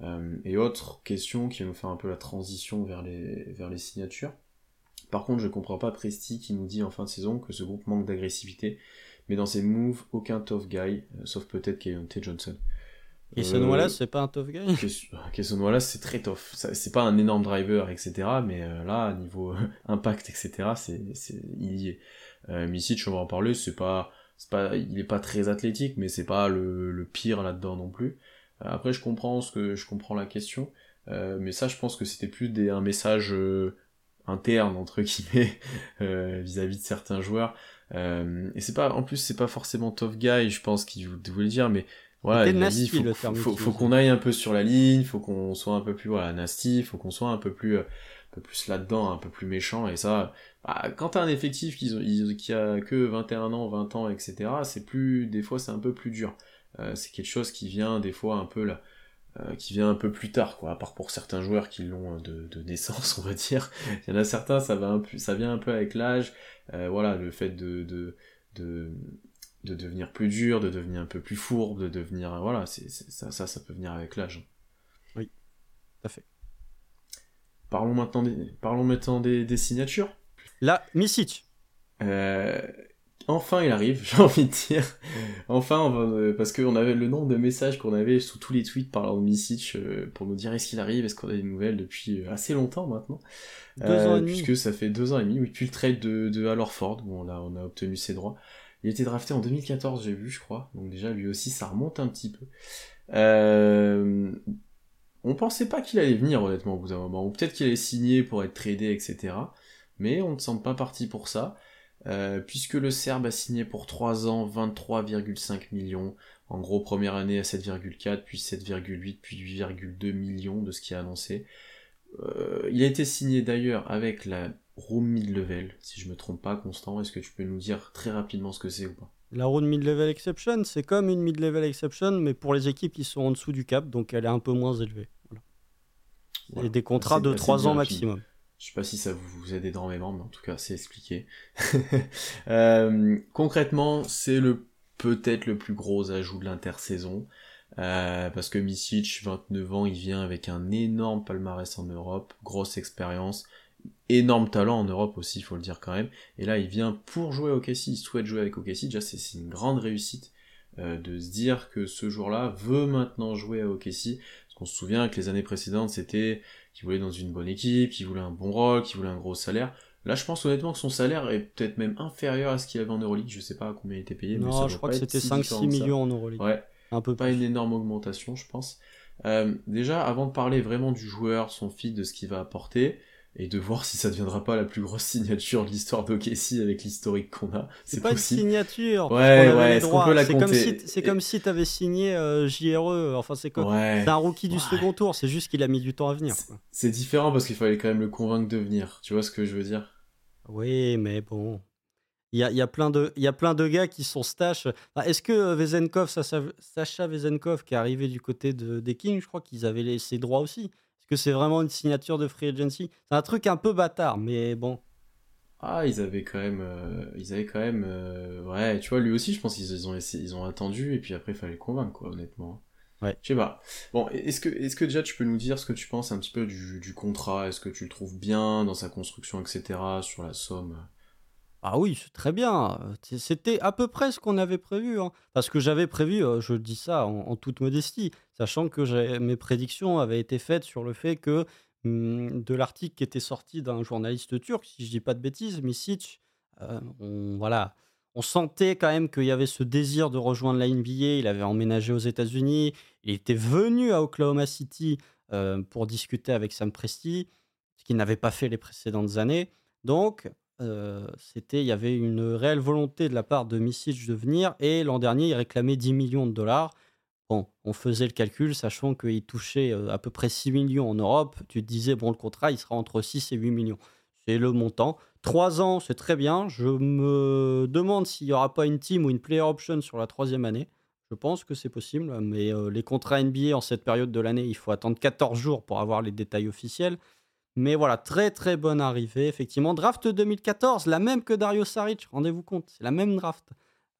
Euh, et autre question qui va nous faire un peu la transition vers les, signatures. Par contre, je comprends pas Presti qui nous dit en fin de saison que ce groupe manque d'agressivité, mais dans ses moves, aucun tough guy, euh, sauf peut-être T. Johnson. Kesson euh, Wallace, c'est pas un tough guy? Kesson Wallace, c'est très tough. C'est pas un énorme driver, etc. Mais euh, là, niveau impact, etc., c'est il y est. Euh, Misic, on va en parler, c'est pas, pas, il est pas très athlétique, mais c'est pas le, le pire là-dedans non plus. Euh, après, je comprends ce que, je comprends la question, mais ça, je pense que c'était plus des, un message interne entre guillemets vis-à-vis -vis de certains joueurs. et c'est pas, en plus, c'est pas forcément tough guy, je pense qu'il voulait dire, mais voilà, il faut, faut, qu'on aille un peu sur la ligne, faut qu'on soit un peu plus voilà, nasty, faut qu'on soit un peu plus, euh, un peu plus là-dedans, un peu plus méchant, et ça, bah, quand t'as un effectif qui, qui a que 21 ans, 20 ans, etc., c'est plus, des fois c'est un peu plus dur. Euh, c'est quelque chose qui vient des fois un peu là, euh, qui vient un peu plus tard, quoi, à part pour certains joueurs qui l'ont de, de, naissance, on va dire. Il y en a certains, ça, va un peu, ça vient un peu avec l'âge, voilà, le fait de, de, de de devenir plus dur, de devenir un peu plus fourbe, de devenir. Voilà, c'est, ça, ça, ça peut venir avec l'âge. Oui, tout à fait. Parlons maintenant des, parlons maintenant des, signatures. Là, Misic. Euh, enfin, il arrive, j'ai envie de dire. Enfin, euh, parce qu'on avait le nombre de messages qu'on avait sous tous les tweets parlant de Misic euh, pour nous dire est-ce qu'il arrive, est-ce qu'on a des nouvelles depuis assez longtemps maintenant. Deux ans et demi. Puisque ça fait deux ans et demi, oui, depuis le trade de, de Halorford, où on a, on a obtenu ses droits. Il a drafté en 2014, j'ai vu, je crois. Donc déjà, lui aussi, ça remonte un petit peu. Euh, on pensait pas qu'il allait venir honnêtement au bout d'un moment, ou peut-être qu'il allait signer pour être tradé, etc. Mais on ne semble pas parti pour ça, euh, puisque le Serbe a signé pour 3 ans 23,5 millions, en gros première année à 7,4, puis 7,8, puis 8,2 millions de ce qui est annoncé. Euh, il a été signé d'ailleurs avec la Room Mid-Level, si je me trompe pas, Constant, est-ce que tu peux nous dire très rapidement ce que c'est ou pas? La Room Mid-Level Exception, c'est comme une Mid-Level Exception, mais pour les équipes qui sont en dessous du cap, donc elle est un peu moins élevée. Voilà. Et des contrats de 3 ans maximum. Je sais pas si ça vous aide énormément, mais en tout cas, c'est expliqué. euh, concrètement, c'est le peut-être le plus gros ajout de l'intersaison. Euh, parce que Misic, 29 ans, il vient avec un énorme palmarès en Europe, grosse expérience, énorme talent en Europe aussi, il faut le dire quand même. Et là, il vient pour jouer au OKC, il souhaite jouer avec OKC. Déjà, c'est une grande réussite euh, de se dire que ce jour-là veut maintenant jouer à OKC. Parce qu'on se souvient que les années précédentes, c'était qu'il voulait dans une bonne équipe, qu'il voulait un bon rôle, qu'il voulait un gros salaire. Là, je pense honnêtement que son salaire est peut-être même inférieur à ce qu'il avait en Euroleague. Je sais pas à combien il était payé. Non, mais je crois que c'était 5-6 millions en Euroleague. Ouais. Un peu pas une énorme augmentation, je pense. Euh, déjà, avant de parler vraiment du joueur, son fit, de ce qu'il va apporter, et de voir si ça deviendra pas la plus grosse signature de l'histoire d'OKC avec l'historique qu'on a. C'est pas possible. une signature. Ouais, ouais, est-ce qu'on peut la C'est comme si, c'est comme si t'avais signé euh, JRE. Enfin, c'est comme un rookie du second tour. C'est juste qu'il a mis du temps à venir. C'est différent parce qu'il fallait quand même le convaincre de venir. Tu vois ce que je veux dire? Oui, mais bon. Il y a, y, a plein de, y a plein de gars qui sont stash. Est-ce que euh, Vezenkov, Sacha Vezenkov, qui est arrivé du côté de, des Kings, je crois qu'ils avaient les, ses droits aussi Est-ce que c'est vraiment une signature de free agency? C'est un truc un peu bâtard, mais bon. Ah, ils avaient quand même, euh, ils avaient quand même, euh, ouais, tu vois, lui aussi, je pense qu'ils ont, ils ont attendu et puis après, il fallait le convaincre, quoi, honnêtement. Ouais. Je sais pas. Bon, est-ce que, est-ce que déjà tu peux nous dire ce que tu penses un petit peu du, du contrat? Est-ce que tu le trouves bien dans sa construction, etc., sur la somme? Ah oui, c'est très bien. C'était à peu près ce qu'on avait prévu. Hein. Parce que j'avais prévu, euh, je dis ça en, toute modestie, sachant que mes prédictions avaient été faites sur le fait que hmm, de l'article qui était sorti d'un journaliste turc, si je dis pas de bêtises, Misic, euh, on, voilà, on sentait quand même qu'il y avait ce désir de rejoindre la NBA. Il avait emménagé aux États-Unis. Il était venu à Oklahoma City euh, pour discuter avec Sam Presti, ce qu'il n'avait pas fait les précédentes années. Donc, c'était il y avait une réelle volonté de la part de Misic de venir et l'an dernier, il réclamait 10 millions de dollars. Bon, on faisait le calcul, sachant qu'il touchait à peu près 6 millions en Europe. Tu te disais, bon, le contrat, il sera entre 6 et 8 millions. C'est le montant. 3 ans, c'est très bien. Je me demande s'il n'y aura pas une team ou une player option sur la troisième année. Je pense que c'est possible, mais les contrats NBA en cette période de l'année, il faut attendre 14 jours pour avoir les détails officiels. Mais voilà, très très bonne arrivée, effectivement. Draft 2014, la même que Dario Saric, rendez-vous compte, c'est la même draft.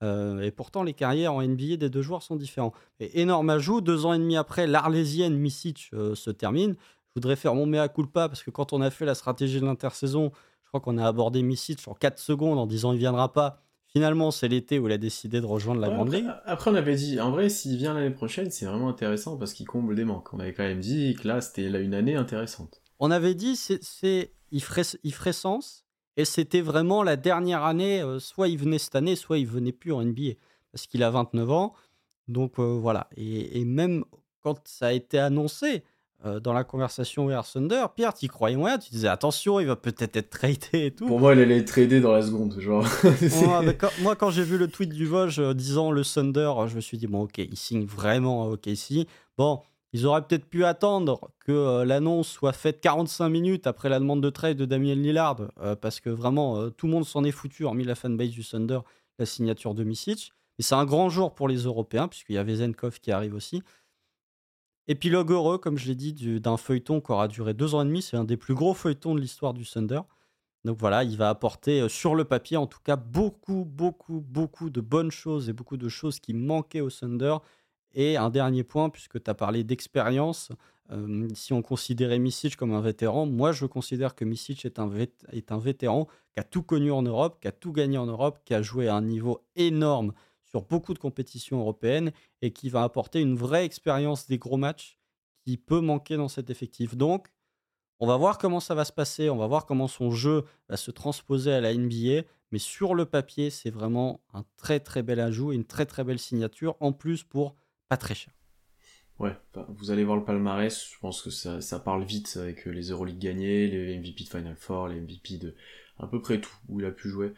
Euh, et pourtant, les carrières en NBA des deux joueurs sont différents. Et énorme ajout, deux ans et demi après, l'Arlésienne Misic euh, se termine. Je voudrais faire mon mea culpa parce que quand on a fait la stratégie de l'intersaison, je crois qu'on a abordé Misic en 4 secondes en disant il viendra pas. Finalement, c'est l'été où il a décidé de rejoindre la Grande Ligue. Après, on avait dit, en vrai, s'il vient l'année prochaine, c'est vraiment intéressant parce qu'il comble des manques. On avait quand même dit que là, c'était une année intéressante on avait dit c'est il ferait il ferait sens et c'était vraiment la dernière année euh, soit il venait cette année soit il venait plus en NBA parce qu'il a 29 ans donc euh, voilà et, même quand ça a été annoncé euh, dans la conversation Wear Thunder, Pierre, tu croyais moyen, tu disais attention, il va peut-être être tradé et tout. Pour moi, il allait être tradé dans la seconde, genre. moi, quand, j'ai vu le tweet du Vosges disant le Thunder, je me suis dit bon, ok, il signe vraiment ok si Bon, ils auraient peut-être pu attendre que euh, l'annonce soit faite 45 minutes après la demande de trade de Damien Lillard, euh, parce que vraiment, euh, tout le monde s'en est foutu, hormis la fanbase du Thunder, la signature de Misic. Mais c'est un grand jour pour les Européens, puisqu'il y avait Zenkov qui arrive aussi. Épilogue heureux, comme je l'ai dit, d'un feuilleton qui aura duré deux ans et demi. C'est un des plus gros feuilletons de l'histoire du Thunder. Donc voilà, il va apporter sur le papier, en tout cas, beaucoup, beaucoup, beaucoup de bonnes choses et beaucoup de choses qui manquaient au Thunder. Et un dernier point, puisque tu as parlé d'expérience, euh, si on considérait Misic comme un vétéran, moi je considère que Misic est un, est un vétéran qui a tout connu en Europe, qui a tout gagné en Europe, qui a joué à un niveau énorme sur beaucoup de compétitions européennes et qui va apporter une vraie expérience des gros matchs qui peut manquer dans cet effectif. Donc, on va voir comment ça va se passer, on va voir comment son jeu va se transposer à la NBA, mais sur le papier, c'est vraiment un très très bel ajout et une très très belle signature, en plus pour pas très cher. Ouais, vous allez voir le palmarès, je pense que ça, parle vite avec les Euroleague gagnés, les MVP de Final Four, les MVP de à peu près tout où il a pu jouer.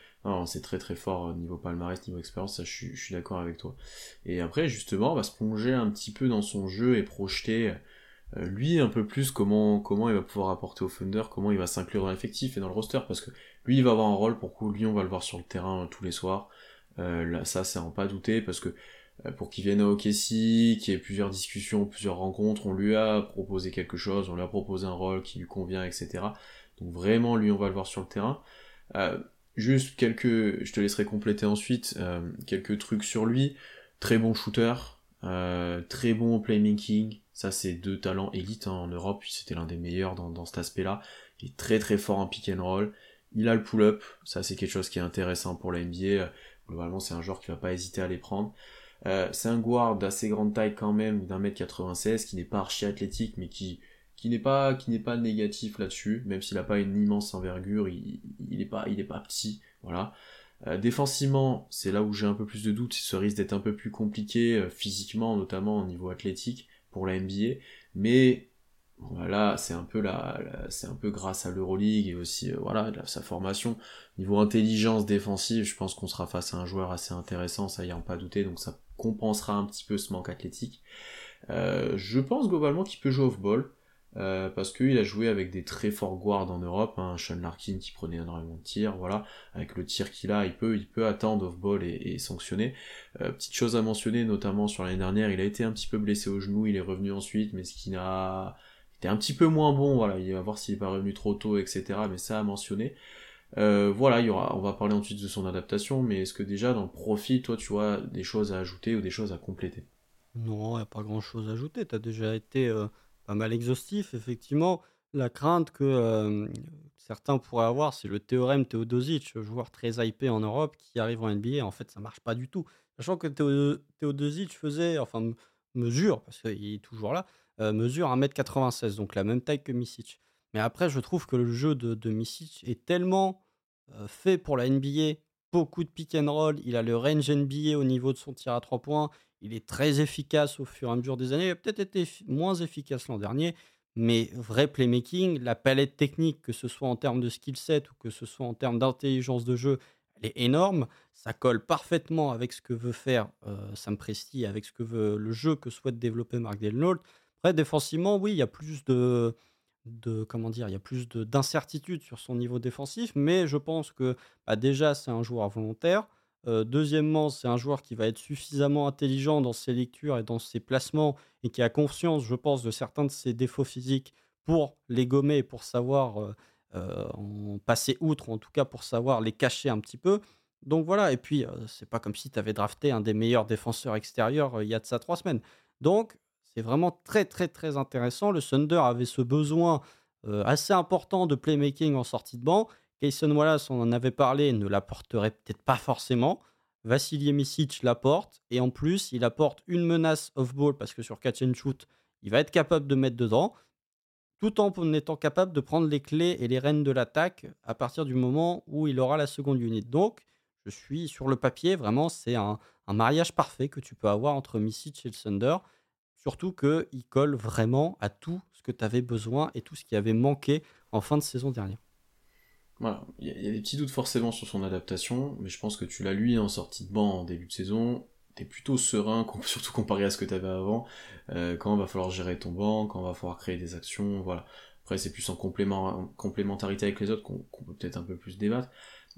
c'est très très fort niveau palmarès, niveau expérience, ça je suis, d'accord avec toi. Et après justement, on va se plonger un petit peu dans son jeu et projeter euh, lui un peu plus comment comment il va pouvoir apporter au Thunder, comment il va s'inclure dans l'effectif et dans le roster parce que lui il va avoir un rôle pour coup, lui on va le voir sur le terrain euh, tous les soirs. Euh, là, ça c'est en pas douter parce que pour qu'il vienne à OKC, qu'il y ait plusieurs discussions, plusieurs rencontres, on lui a proposé quelque chose, on lui a proposé un rôle qui lui convient, etc. Donc vraiment, lui, on va le voir sur le terrain. juste quelques, je te laisserai compléter ensuite, quelques trucs sur lui. Très bon shooter, très bon playmaking, ça, c'est deux talents élites hein, en Europe. C'était l'un des meilleurs dans, cet aspect-là. Il est très très fort en pick and roll. Il a le pull-up. Ça, c'est quelque chose qui est intéressant pour la NBA. Globalement, c'est un joueur qui va pas hésiter à les prendre. Euh, c'est un guard d'assez grande taille quand même, d'un mètre 96, qui n'est pas archi athlétique, mais qui, qui n'est pas, qui n'est pas négatif là-dessus, même s'il n'a pas une immense envergure, il, il pas, il est pas petit, voilà. Euh, défensivement, c'est là où j'ai un peu plus de doutes, ça risque d'être un peu plus compliqué, euh, physiquement, notamment au niveau athlétique pour la NBA, mais voilà, c'est un peu la, c'est un peu grâce à l'Euroleague et aussi euh, voilà sa formation niveau intelligence défensive. Je pense qu'on sera face à un joueur assez intéressant, ça y en pas douter, donc ça compensera un petit peu ce manque athlétique. Euh, je pense globalement qu'il peut jouer off-ball. Euh, parce qu'il a joué avec des très forts guards en Europe, hein, Sean Larkin qui prenait énormément de tirs, voilà, avec le tir qu'il a, il peut, il peut attendre off-ball et, sanctionner. Euh, petite chose à mentionner, notamment sur l'année dernière, il a été un petit peu blessé au genou, il est revenu ensuite, mais ce qui n'a été un petit peu moins bon, voilà, il va voir s'il est pas revenu trop tôt, etc. Mais ça à mentionner. Euh, voilà, on va parler ensuite de son adaptation, mais est-ce que déjà dans le profit, toi, tu vois des choses à ajouter ou des choses à compléter? Non, il n'y a pas grand-chose à ajouter. Tu as déjà été pas mal exhaustif, effectivement. La crainte que certains pourraient avoir, c'est le théorème Teodosic, joueur très hypé en Europe qui arrive en NBA. En fait, ça marche pas du tout. Sachant que Teodosic faisait, enfin, mesure, parce qu'il est toujours là, mesure 1m96, donc la même taille que Misic. Mais après, je trouve que le jeu de, de est tellement fait pour la NBA, beaucoup de pick and roll, il a le range NBA au niveau de son tir à 3 points, il est très efficace au fur et à mesure des années. Il a peut-être été moins efficace l'an dernier, mais vrai playmaking, la palette technique, que ce soit en termes de skill set ou que ce soit en termes d'intelligence de jeu, elle est énorme. Ça colle parfaitement avec ce que veut faire euh, Sam Presti, avec ce que veut le jeu que souhaite développer Mark Delnault. Après, défensivement, oui, il y a plus de, de comment dire, il y a plus d'incertitude sur son niveau défensif, mais je pense que bah, déjà c'est un joueur volontaire deuxièmement, c'est un joueur qui va être suffisamment intelligent dans ses lectures et dans ses placements et qui a conscience, je pense, de certains de ses défauts physiques pour les gommer et pour savoir en passer outre, ou en tout cas pour savoir les cacher un petit peu. Donc voilà, et puis c'est pas comme si tu avais drafté un des meilleurs défenseurs extérieurs il y a de ça trois semaines. Donc c'est vraiment très très très intéressant. Le Thunder avait ce besoin assez important de playmaking en sortie de banc Kayson Wallace, on en avait parlé, ne l'apporterait peut-être pas forcément. Vassili Misic l'apporte. Et en plus, il apporte une menace off-ball parce que sur catch and shoot, il va être capable de mettre dedans. Tout en étant capable de prendre les clés et les rênes de l'attaque à partir du moment où il aura la seconde unité. Donc, je suis sur le papier, vraiment, c'est un, mariage parfait que tu peux avoir entre Misic et le Thunder. Surtout qu'il colle vraiment à tout ce que tu avais besoin et tout ce qui avait manqué en fin de saison dernière. Voilà, il y, a des petits doutes forcément sur son adaptation, mais je pense que tu l'as lui en sortie de banc en début de saison, t'es plutôt serein, surtout comparé à ce que t'avais avant, euh, quand va falloir gérer ton banc, quand va falloir créer des actions, voilà. Après c'est plus en, complément, complémentarité avec les autres qu'on peut peut-être un peu plus débattre.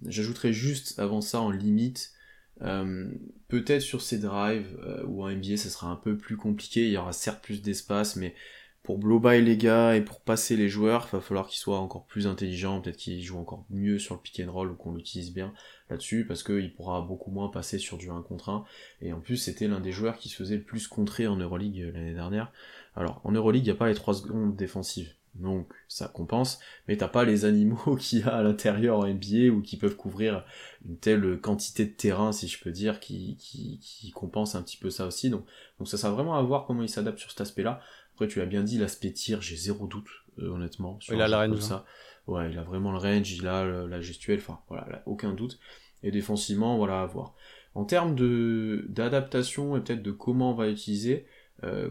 J'ajouterais juste avant ça en limite, euh, peut-être sur ces drives euh, ou en NBA ça sera un peu plus compliqué, il y aura certes plus d'espace, mais pour blow by les gars et pour passer les joueurs, il va falloir qu'ils soient encore plus intelligents, peut-être qu'ils jouent encore mieux sur le pick and roll ou qu'on l'utilise bien là-dessus, parce qu'il pourra beaucoup moins passer sur du 1 contre 1. Et en plus, c'était l'un des joueurs qui se faisait le plus contrer en Euroleague euh, l'année dernière. Alors, en Euroleague, il n'y a pas les 3 secondes défensives. Donc ça compense, mais t'as pas les animaux qu'il y a à l'intérieur en NBA ou qui peuvent couvrir une telle quantité de terrain, si je peux dire, qui, qui, qui compense un petit peu ça aussi. Donc, donc ça sert vraiment à voir comment il s'adapte sur cet aspect-là. Après, tu l'as bien dit, l'aspect tir, j'ai zéro doute, euh, honnêtement. il a la range. Ça. Ouais, il a vraiment le range, il a la gestuelle, enfin, voilà, aucun doute. Et défensivement, voilà, à voir. En termes d'adaptation et peut-être de comment on va utiliser,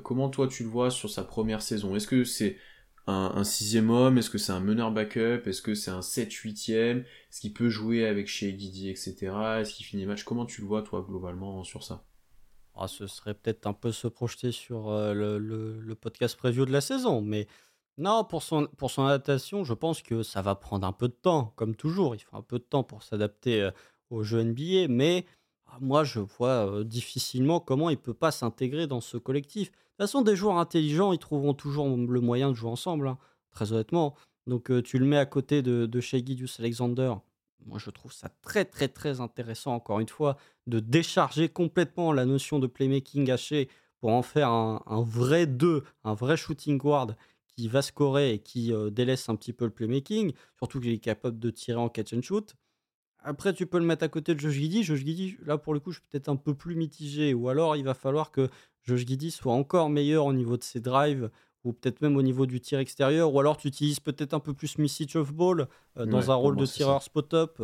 comment toi tu le vois sur sa première saison? Est-ce que c'est un, sixième homme Est-ce que c'est un meneur backup Est-ce que c'est un 7-8ème Est-ce qu'il peut jouer avec chez Guidi, etc. Est-ce qu'il finit match Comment tu le vois, toi, globalement, sur ça? Ah, Ce serait peut-être un peu se projeter sur euh, le, podcast preview de la saison, mais non, pour son, pour son adaptation, je pense que ça va prendre un peu de temps, comme toujours. Il faut un peu de temps pour s'adapter euh, au jeu NBA, mais ah, moi, je vois euh, difficilement comment il peut pas s'intégrer dans ce collectif toute façon, des joueurs intelligents, ils trouveront toujours le moyen de jouer ensemble, hein, très honnêtement. Donc, euh, tu le mets à côté de, de Alexander. Moi, je trouve ça très, très, très intéressant, encore une fois, de décharger complètement la notion de playmaking haché pour en faire un, vrai 2, un vrai shooting guard qui va scorer et qui euh, délaisse un petit peu le playmaking, surtout qu'il est capable de tirer en catch and shoot. Après, tu peux le mettre à côté de Josh Giddy. Josh Giddy, là, pour le coup, je suis peut-être un peu plus mitigé. Ou alors, il va falloir que Josh Giddy soit encore meilleur au niveau de ses drives ou peut-être même au niveau du tir extérieur, ou alors tu utilises peut-être un peu plus Missage of Ball euh, dans un rôle de tireur spot-up.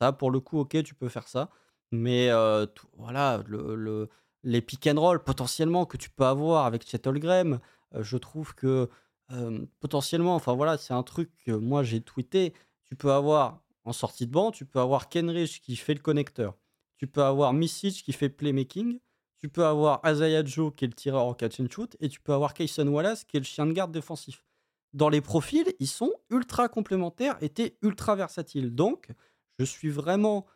Ça, pour le coup, ok, tu peux faire ça. Mais euh, voilà, le, les pick and roll potentiellement que tu peux avoir avec Chet Holmgren, euh, je trouve que potentiellement, enfin voilà, c'est un truc que moi j'ai tweeté. Tu peux avoir en sortie de banc, tu peux avoir Kenrich qui fait le connecteur. Tu peux avoir Missage qui fait le playmaking tu peux avoir Azaya Joe qui est le tireur en catch and shoot et tu peux avoir Kayson Wallace qui est le chien de garde défensif. Dans les profils, ils sont ultra complémentaires et ultra versatiles. Donc, je suis vraiment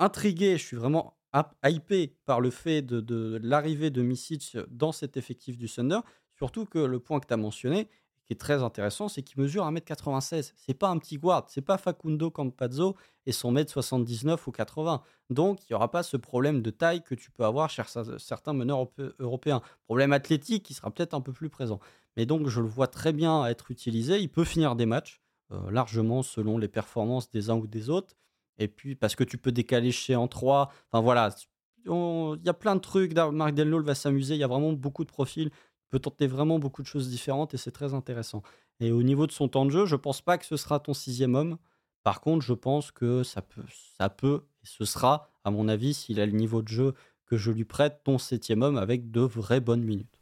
intrigué, je suis vraiment hypé par le fait de, l'arrivée de Misic dans cet effectif du Thunder. Surtout que le point que tu as mentionné, qui est très intéressant, c'est qu'il mesure 1m96. C'est pas un petit guard, c'est pas Facundo Campazzo et son mètre 79 ou 80. Donc, il n'y aura pas ce problème de taille que tu peux avoir chez certains meneurs européens. Problème athlétique qui sera peut-être un peu plus présent. Mais donc, je le vois très bien être utilisé. Il peut finir des matchs, euh, largement selon les performances des uns ou des autres. Et puis, parce que tu peux décaler chez en 3. Enfin, voilà. Il y a plein de trucs. Marc Delnol va s'amuser. Il y a vraiment beaucoup de profils tenter vraiment beaucoup de choses différentes et c'est très intéressant. Et au niveau de son temps de jeu, je pense pas que ce sera ton sixième homme. Par contre, je pense que ça peut, ça peut et ce sera, à mon avis, s'il a le niveau de jeu que je lui prête, ton septième homme avec de vraies bonnes minutes.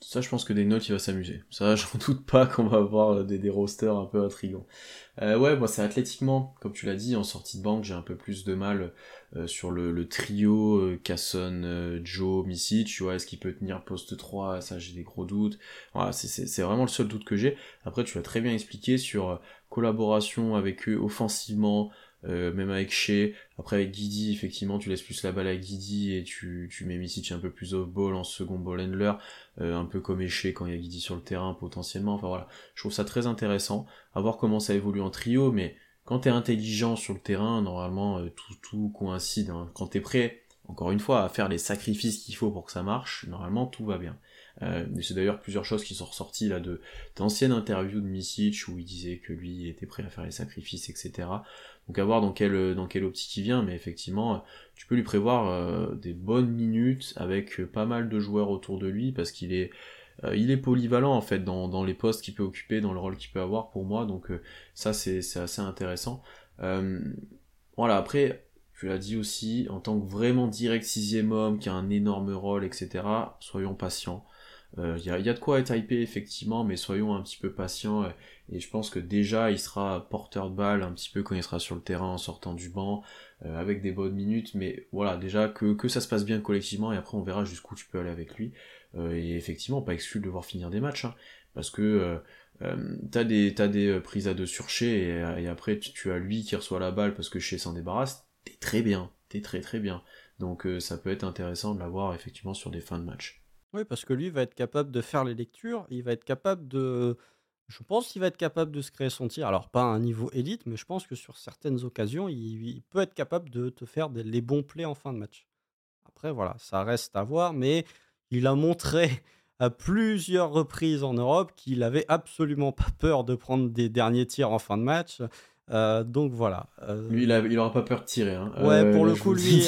Ça, je pense que des notes, il va s'amuser. Ça, j'en doute pas qu'on va avoir euh, des, des rosters un peu intrigants. Euh, ouais, moi, c'est athlétiquement, comme tu l'as dit, en sortie de banque, j'ai un peu plus de mal euh, sur le, trio euh, Casson, Joe, Missy. Tu vois, est-ce qu'il peut tenir poste 3 Ça, j'ai des gros doutes. Voilà, c'est vraiment le seul doute que j'ai. Après, tu l'as très bien expliqué sur collaboration avec eux offensivement, euh, même avec Shea, après avec Guidi, effectivement, tu laisses plus la balle à Guidi et tu, tu mets Misic un peu plus off-ball en second ball handler, euh, un peu comme Shea quand il y a Guidi sur le terrain potentiellement. Enfin voilà, je trouve ça très intéressant, à voir comment ça évolue en trio, mais quand t'es intelligent sur le terrain, normalement euh, tout, tout coïncide. Hein. Quand t'es prêt, encore une fois, à faire les sacrifices qu'il faut pour que ça marche, normalement tout va bien. Euh, c'est d'ailleurs plusieurs choses qui sont ressorties là de d'anciennes interviews de Misic où il disait que lui était prêt à faire les sacrifices, etc. Donc à voir dans quelle, dans quelle optique il vient, mais effectivement, tu peux lui prévoir euh, des bonnes minutes avec pas mal de joueurs autour de lui parce qu'il est euh, il est polyvalent en fait dans, dans les postes qu'il peut occuper, dans le rôle qu'il peut avoir pour moi, donc ça c'est assez intéressant. voilà, après, tu l'as dit aussi, en tant que vraiment direct sixième homme, qui a un énorme rôle, etc., soyons patients. Il euh, y, a, de quoi être hypé effectivement, mais soyons un petit peu patients. et je pense que déjà il sera porteur de balle un petit peu quand il sera sur le terrain en sortant du banc, euh, avec des bonnes minutes. Mais voilà, déjà que, que ça se passe bien collectivement et après on verra jusqu'où tu peux aller avec lui. Euh, et effectivement, pas exclu de voir finir des matchs, hein, parce que t'as des, as des prises à deux sur Chez et, après tu, as lui qui reçoit la balle parce que Chez s'en débarrasse. T'es très bien, t'es très très bien. Donc ça peut être intéressant de l'avoir effectivement sur des fins de match. Oui, parce que lui va être capable de faire les lectures, il va être capable de. Je pense qu'il va être capable de se créer son tir. Alors, pas à un niveau élite, mais je pense que sur certaines occasions, il, peut être capable de te faire des, les bons plays en fin de match. Après, voilà, ça reste à voir, mais il a montré à plusieurs reprises en Europe qu'il avait absolument pas peur de prendre des derniers tirs en fin de match. Euh, donc voilà. Euh, lui, il, a, il aura pas peur de tirer. Hein. Ouais, pour le coup, lui,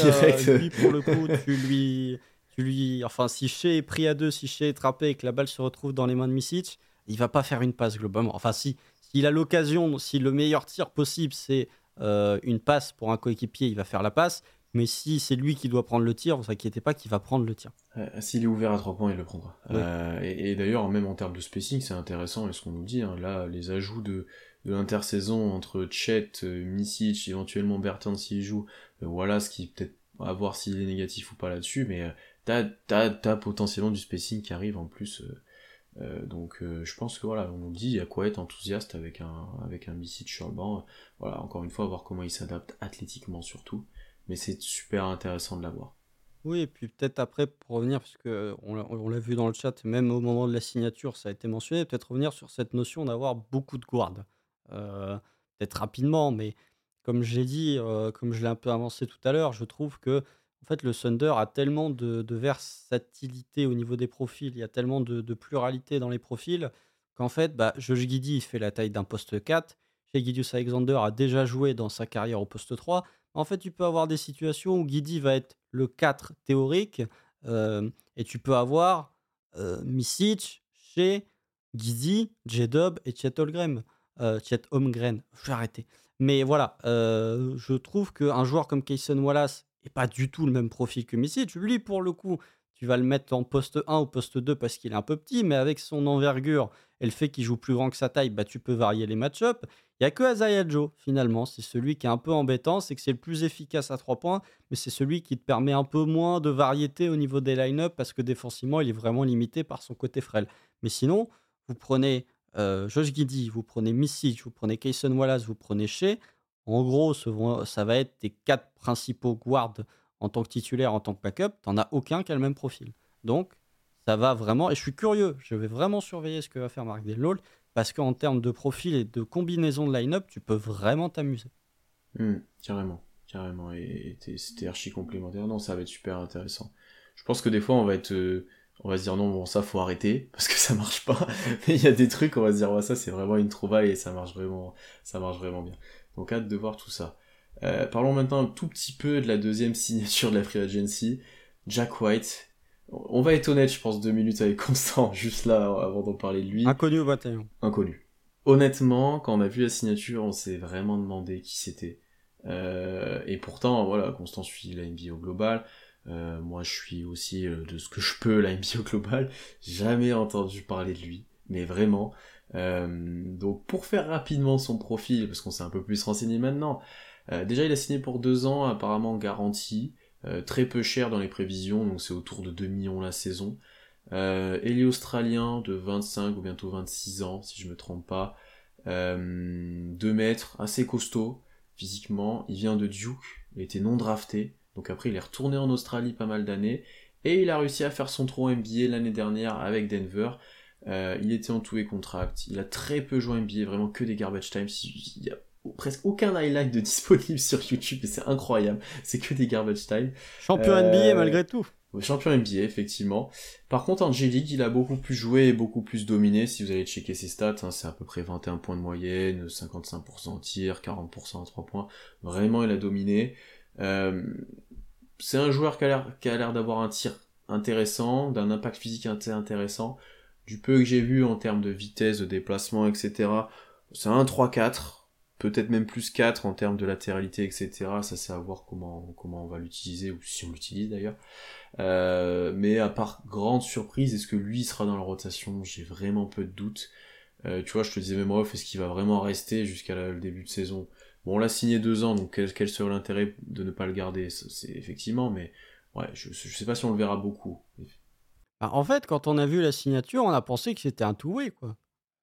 lui, pour le coup, tu lui lui, enfin, si Shea est pris à deux, si Shea est trappé et que la balle se retrouve dans les mains de Misic, il va pas faire une passe globalement. Enfin, si s'il a l'occasion, si le meilleur tir possible c'est euh, une passe pour un coéquipier, il va faire la passe. Mais si c'est lui qui doit prendre le tir, vous inquiétez pas qu'il va prendre le tir. S'il est ouvert à 3 points, il le prendra. Euh, et, d'ailleurs, même en termes de spacing, c'est intéressant, et ce qu'on nous dit, hein, là, les ajouts de, de l'intersaison entre Chet, euh, Misic, éventuellement Bertrand s'il joue, euh, voilà ce qui peut-être à voir s'il est négatif ou pas là-dessus, mais t'as, t'as, potentiellement du spacing qui arrive en plus. donc je pense que voilà, on nous dit il y a quoi être enthousiaste avec un avec un Misic sur le banc. Voilà, encore une fois, voir comment il s'adapte athlétiquement surtout mais c'est super intéressant de l'avoir. Oui, et puis peut-être après, pour revenir, parce qu'on l'a vu dans le chat, même au moment de la signature, ça a été mentionné, peut-être revenir sur cette notion d'avoir beaucoup de guards. Euh, peut-être rapidement, mais comme j'ai dit, euh, comme je l'ai un peu avancé tout à l'heure, je trouve que en fait, le Thunder a tellement de, versatilité au niveau des profils, il y a tellement de, pluralité dans les profils, qu'en fait, bah, Josh Giddy il fait la taille d'un poste 4, chez Gidius Alexander a déjà joué dans sa carrière au poste 3, en fait, tu peux avoir des situations où Guidi va être le 4 théorique euh, et tu peux avoir euh, Misic chez Guidi, J-Dub et Chet Holmgren. Euh, Chet Holmgren, je vais arrêter. Mais voilà, euh, je trouve qu'un joueur comme Kayson Wallace pas du tout le même profil que Misic. Lui, pour le coup, tu vas le mettre en poste 1 ou poste 2 parce qu'il est un peu petit, mais avec son envergure et le fait qu'il joue plus grand que sa taille, bah, tu peux varier les match-ups. Il n'y a que Azaya Joe, finalement. C'est celui qui est un peu embêtant, c'est que c'est le plus efficace à 3 points, mais c'est celui qui te permet un peu moins de variété au niveau des line-up parce que défensivement, il est vraiment limité par son côté frêle. Mais sinon, vous prenez euh, Josh Giddy, vous prenez Missy, vous prenez Kayson Wallace, vous prenez Shea. En gros, ça va être tes quatre principaux guards en tant que titulaire, en tant que backup. Tu n'en as aucun qui a le même profil. Donc, ça va vraiment. Et je suis curieux, je vais vraiment surveiller ce que va faire Mark Delol parce qu'en termes de profil et de combinaison de line-up, tu peux vraiment t'amuser. Hmm, carrément, carrément. Et c'était archi complémentaire. Non, ça va être super intéressant. Je pense que des fois, on va être. Euh, on va se dire non, bon, ça faut arrêter parce que ça marche pas. Mais il y a des trucs, on va se dire, ça c'est vraiment une trouvaille et ça marche vraiment, ça marche vraiment bien. Donc, hâte de voir tout ça. Euh, parlons maintenant un tout petit peu de la deuxième signature de la Free Agency, Jack White, on va être honnête, je pense, deux minutes avec Constant, juste là, avant d'en parler de lui. Inconnu au bataillon. Inconnu. Honnêtement, quand on a vu la signature, on s'est vraiment demandé qui c'était. Euh, et pourtant, voilà, Constant suit la NBA au global. Euh, moi, je suis aussi de ce que je peux la NBA au global. Jamais entendu parler de lui, mais vraiment. Donc, pour faire rapidement son profil, parce qu'on s'est un peu plus renseigné maintenant. déjà, il a signé pour deux ans, apparemment garanti. Euh, très peu cher dans les prévisions, donc c'est autour de 2 millions la saison. Euh, australien de 25 ou bientôt 26 ans, si je me trompe pas. Euh, 2 mètres, assez costaud physiquement. Il vient de Duke, il était non drafté. Donc après, il est retourné en Australie pas mal d'années. Et il a réussi à faire son tronc NBA l'année dernière avec Denver. Euh, il était en tout et contract. Il a très peu joué NBA, vraiment que des garbage time. Il y a presque aucun highlight de disponible sur YouTube et c'est incroyable. C'est que des garbage time. Champion NBA euh, malgré tout. Champion NBA, effectivement. Par contre, en G-League, il a beaucoup plus joué et beaucoup plus dominé. Si vous allez checker ses stats, hein, c'est à peu près 21 points de moyenne, 55% en tir, 40% à 3 points. Vraiment, il a dominé. Euh, c'est un joueur qui a l'air d'avoir un tir intéressant, d'un impact physique intéressant. Du peu que j'ai vu en termes de vitesse, de déplacement, etc. C'est un 3-4 peut-être même plus 4 en termes de latéralité, etc. Ça c'est à voir comment, comment on va l'utiliser, ou si on l'utilise d'ailleurs. Euh, mais à part grande surprise, est-ce que lui sera dans la rotation? J'ai vraiment peu de doutes. Euh, tu vois, je te disais même off, est-ce qu'il va vraiment rester jusqu'à le début de saison? Bon, on l'a signé deux ans, donc quel, quel serait l'intérêt de ne pas le garder? C'est effectivement, mais ouais, je, je sais pas si on le verra beaucoup. Bah, en fait, quand on a vu la signature, on a pensé que c'était un two-way, quoi.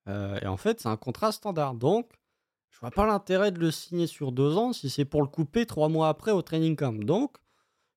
Euh, et en fait, c'est un contrat standard. Donc, je vois pas l'intérêt de le signer sur deux ans si c'est pour le couper trois mois après au training camp. Donc,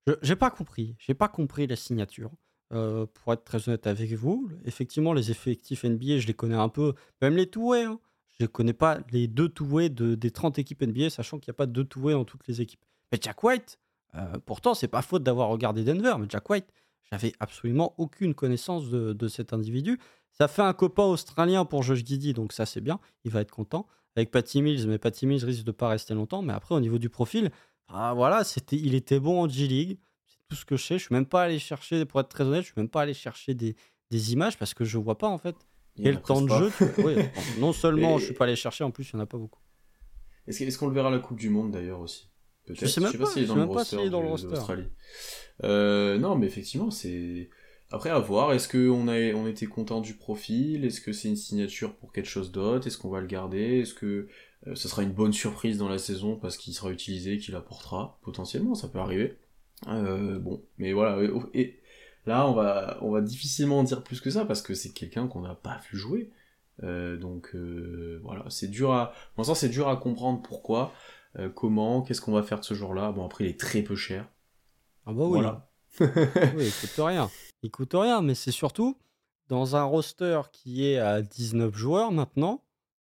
je j'ai pas compris. J'ai pas compris la signature. Euh, pour être très honnête avec vous, effectivement, les effectifs NBA, je les connais un peu. Même les two-way. Hein. Je ne connais pas les deux two-way de, des 30 équipes NBA, sachant qu'il n'y a pas de deux two-way dans toutes les équipes. Mais Jack White, euh, pourtant, c'est pas faute d'avoir regardé Denver, mais Jack White, j'avais absolument aucune connaissance de, de, cet individu. Ça fait un copain australien pour Josh Giddy, donc ça c'est bien, il va être content avec Patty Mills, mais Patty Mills risque de pas rester longtemps. Mais après, au niveau du profil, ah, voilà, c'était, il était bon en G-League. C'est tout ce que je sais. Je suis même pas allé chercher, pour être très honnête, je suis même pas allé chercher des, des images parce que je vois pas en fait quel temps de jeu. non seulement je suis pas allé chercher, en plus il y en a pas beaucoup. Est-ce, qu'on le verra à la Coupe du Monde d'ailleurs aussi? Peut-être. Je sais, même pas, s'il est dans, le roster dans le roster. Euh, non, mais effectivement, c'est. Après, à voir. Est-ce qu'on a... on était content du profil? Est-ce que c'est une signature pour quelque chose d'autre? Est-ce qu'on va le garder? Est-ce que euh, ce sera une bonne surprise dans la saison parce qu'il sera utilisé, qu'il apportera? Potentiellement, ça peut arriver. Euh, bon, mais voilà. Et là, on va, on va difficilement dire plus que ça parce que c'est quelqu'un qu'on n'a pas vu jouer. donc voilà, c'est dur à. Pour l'instant, c'est dur à comprendre pourquoi. Euh, comment, qu'est-ce qu'on va faire de ce jour-là? Bon, après, il est très peu cher. Ah bah oui. Voilà. oui, il coûte rien. Il coûte rien, mais c'est surtout dans un roster qui est à 19 joueurs maintenant,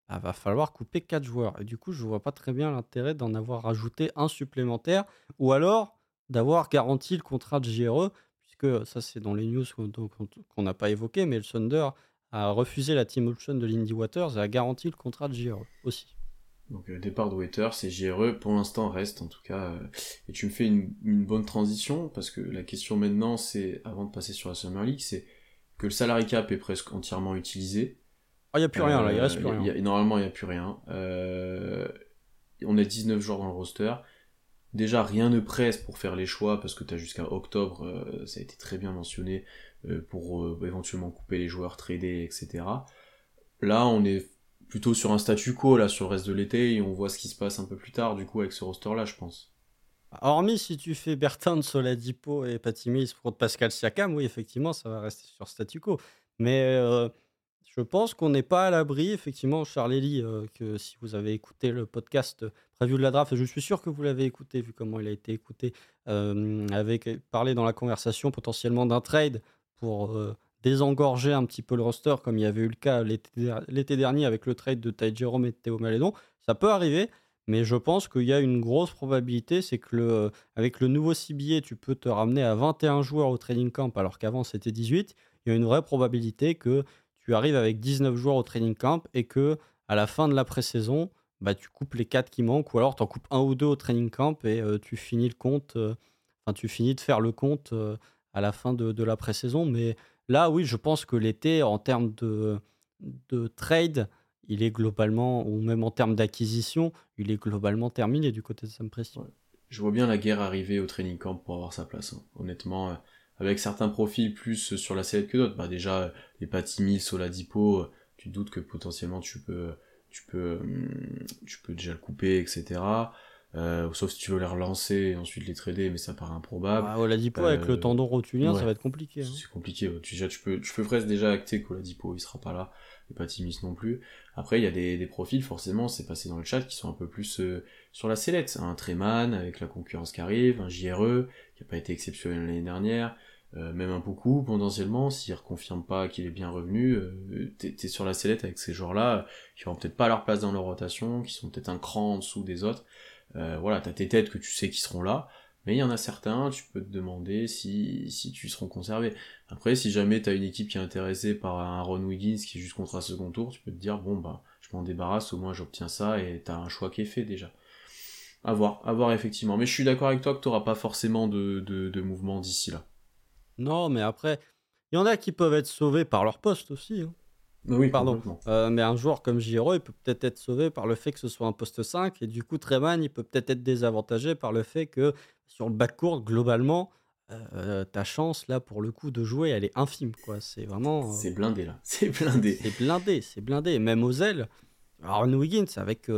il bah, va falloir couper 4 joueurs. Et du coup, je vois pas très bien l'intérêt d'en avoir rajouté un supplémentaire, ou alors d'avoir garanti le contrat de JRE, puisque ça c'est dans les news qu'on n'a pas évoqué, mais le Thunder a refusé la team option de Lindy Waters et a garanti le contrat de JRE aussi. Donc euh, départ de Waiter, c'est JRE, pour l'instant reste en tout cas. Euh, et tu me fais une, bonne transition, parce que la question maintenant, c'est, avant de passer sur la Summer League, c'est que le salary cap est presque entièrement utilisé. Ah, il n'y a plus rien là, il reste plus rien. normalement, il n'y a plus rien. on a 19 joueurs dans le roster. Déjà, rien ne presse pour faire les choix, parce que tu as jusqu'à octobre, euh, ça a été très bien mentionné, pour éventuellement couper les joueurs, trader, etc. Là, on est plutôt sur un statu quo là sur le reste de l'été et on voit ce qui se passe un peu plus tard du coup avec ce roster là je pense. Hormis si tu fais Bertrand, Soladipo et Patimis contre Pascal Siakam, oui effectivement ça va rester sur statu quo. Mais euh, je pense qu'on n'est pas à l'abri effectivement Charlélie euh, que si vous avez écouté le podcast preview de la draft, je suis sûr que vous l'avez écouté vu comment il a été écouté, euh, avec parlé dans la conversation potentiellement d'un trade pour désengorger un petit peu le roster, comme il y avait eu le cas l'été dernier avec le trade de Ty Jerome et Théo Malédon. Ça peut arriver, mais je pense qu'il y a une grosse probabilité, c'est que le, avec le nouveau CBA, tu peux te ramener à 21 joueurs au training camp, alors qu'avant c'était 18. Il y a une vraie probabilité que tu arrives avec 19 joueurs au training camp et que à la fin de la pré-saison, bah, tu coupes les 4 qui manquent, ou alors tu en coupes un ou deux au training camp et euh, tu finis le compte, euh, enfin tu finis de faire le compte euh, à la fin de, de la pré-saison. Mais Là, oui, je pense que l'été, en termes de, de trade, il est globalement, ou même en termes d'acquisition, il est globalement terminé du côté de Sam Presti. Je vois bien la guerre arriver au training camp pour avoir sa place. Hein. Honnêtement, euh, avec certains profils plus sur la sellette que d'autres. Bah déjà, les Patimi, Soladipo, euh, tu te doutes que potentiellement tu peux, tu peux, hum, tu peux déjà le couper, etc. Euh, sauf si tu veux les relancer et ensuite les trader, mais ça paraît improbable. Ah, Oladipo avec le euh, tendon rotulien, ça va être compliqué. Hein. C'est compliqué. Tu, déjà, tu peux, tu peux presque déjà acter qu'Oladipo il sera pas là, et pas Timis non plus. Après, il y a des, des profils, forcément, c'est passé dans le chat, qui sont un peu plus euh, sur la sellette. Un Treman avec la concurrence qui arrive, un JRE qui a pas été exceptionnel l'année dernière. même un beaucoup potentiellement, s'il reconfirme pas qu'il est bien revenu, t'es es sur la sellette avec ces joueurs-là, qui auront peut-être pas leur place dans leur rotation, qui sont peut-être un cran en dessous des autres, euh, voilà, t'as tes têtes que tu sais qui seront là, mais il y en a certains, tu peux te demander si, si tu seront conservés. Après, si jamais t'as une équipe qui est intéressée par un Ron Wiggins qui est juste contre un second tour, tu peux te dire, bon, bah, je m'en débarrasse, au moins j'obtiens ça, et t'as un choix qui est fait déjà. À voir, à voir effectivement. Mais je suis d'accord avec toi que t'auras pas forcément de, de, de mouvement d'ici là. Non, mais après, il y en a qui peuvent être sauvés par leur poste aussi. Hein. Oui, pardon. Euh, mais un joueur comme Giro, il peut peut-être être sauvé par le fait que ce soit un poste 5. Et du coup, Treman, il peut peut-être être désavantagé par le fait que sur le backcourt, globalement, euh, ta chance, là, pour le coup, de jouer, elle est infime. quoi. C'est vraiment. Euh, c'est blindé, là. C'est blindé. C'est blindé, c'est blindé. Même aux ailes. Aaron Wiggins, avec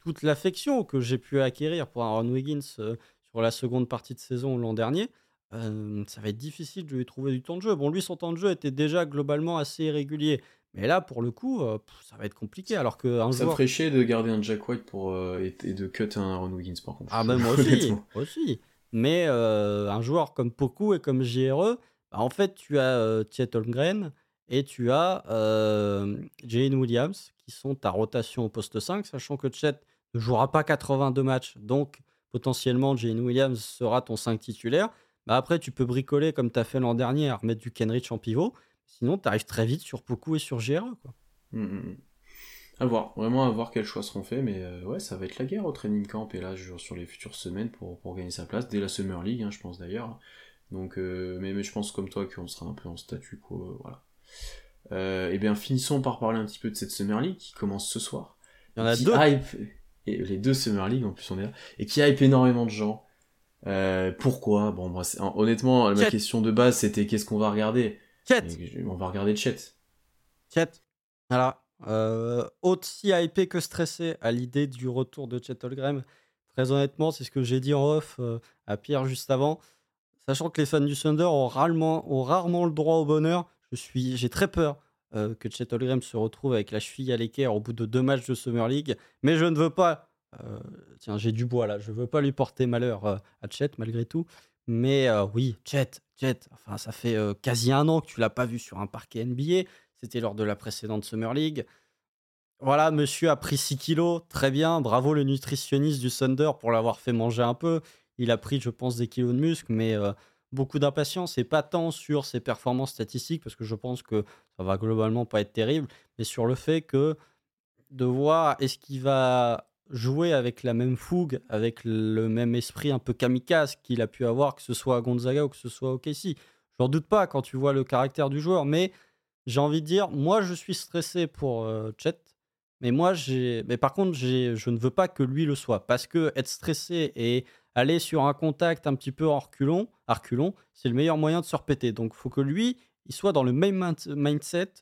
toute l'affection que j'ai pu acquérir pour Aaron Wiggins sur la seconde partie de saison l'an dernier, ça va être difficile de lui trouver du temps de jeu. Bon, lui, son temps de jeu était déjà globalement assez irrégulier. Mais là, pour le coup, euh, ça va être compliqué. Alors que un ça me ferait chier de garder un Jack White pour, euh, et, de cut un Aaron Wiggins, par contre. Ah, ben moi aussi, aussi. Mais euh, un joueur comme Poku et comme JRE, bah, en fait, tu as Chet Holmgren et tu as Jane Williams qui sont ta rotation au poste 5, sachant que Chet ne jouera pas 82 matchs. Donc, potentiellement, Jane Williams sera ton 5 titulaire. Bah, après, tu peux bricoler comme tu as fait l'an dernier, remettre du Kenrich en pivot. Sinon, tu arrives très vite sur Poku et sur GRE. Quoi. Mmh, mmh, mmh. À voir, vraiment à voir quels choix seront faits, mais euh, ouais, ça va être la guerre au training camp et là sur les futures semaines pour, pour gagner sa place, dès la Summer League, hein, je pense d'ailleurs. Donc, euh, mais, mais, je pense comme toi qu'on sera un peu en statut quo, euh, voilà. et bien finissons par parler un petit peu de cette Summer League qui commence ce soir. Il y en a deux. et les deux Summer League en plus on est là, et qui hype énormément de gens. Pourquoi? Bon, moi, honnêtement, ma question de base c'était qu'est-ce qu'on va regarder? Chet On va regarder Chet. Chet. Voilà. Euh, aussi hypé que stressé à l'idée du retour de Chet Holmgren. Très honnêtement, c'est ce que j'ai dit en off euh, à Pierre juste avant. Sachant que les fans du Thunder ont rarement, ont rarement le droit au bonheur, je suis, j'ai très peur euh, que Chet Holmgren se retrouve avec la cheville à l'équerre au bout de deux matchs de Summer League. Mais je ne veux pas, euh, tiens, j'ai du bois là, je ne veux pas lui porter malheur à Chet malgré tout. Mais oui, Chet, Chet, enfin, ça fait quasi un an que tu l'as pas vu sur un parquet NBA. C'était lors de la précédente Summer League. Voilà, monsieur a pris 6 kilos, très bien, bravo le nutritionniste du Thunder pour l'avoir fait manger un peu. Il a pris, je pense, des kilos de muscle, mais euh, beaucoup d'impatience, et pas tant sur ses performances statistiques, parce que je pense que ça va globalement pas être terrible, mais sur le fait que de voir est-ce qu'il va jouer avec la même fougue, avec le même esprit un peu kamikaze qu'il a pu avoir, que ce soit à Gonzaga ou que ce soit au KC. J'en doute pas quand tu vois le caractère du joueur, mais j'ai envie de dire, moi je suis stressé pour euh, Chet, mais moi, j'ai. Mais par contre, je ne veux pas que lui le soit. Parce que être stressé et aller sur un contact un petit peu en reculon, c'est le meilleur moyen de se repéter. Donc, faut que lui, il soit dans le même mindset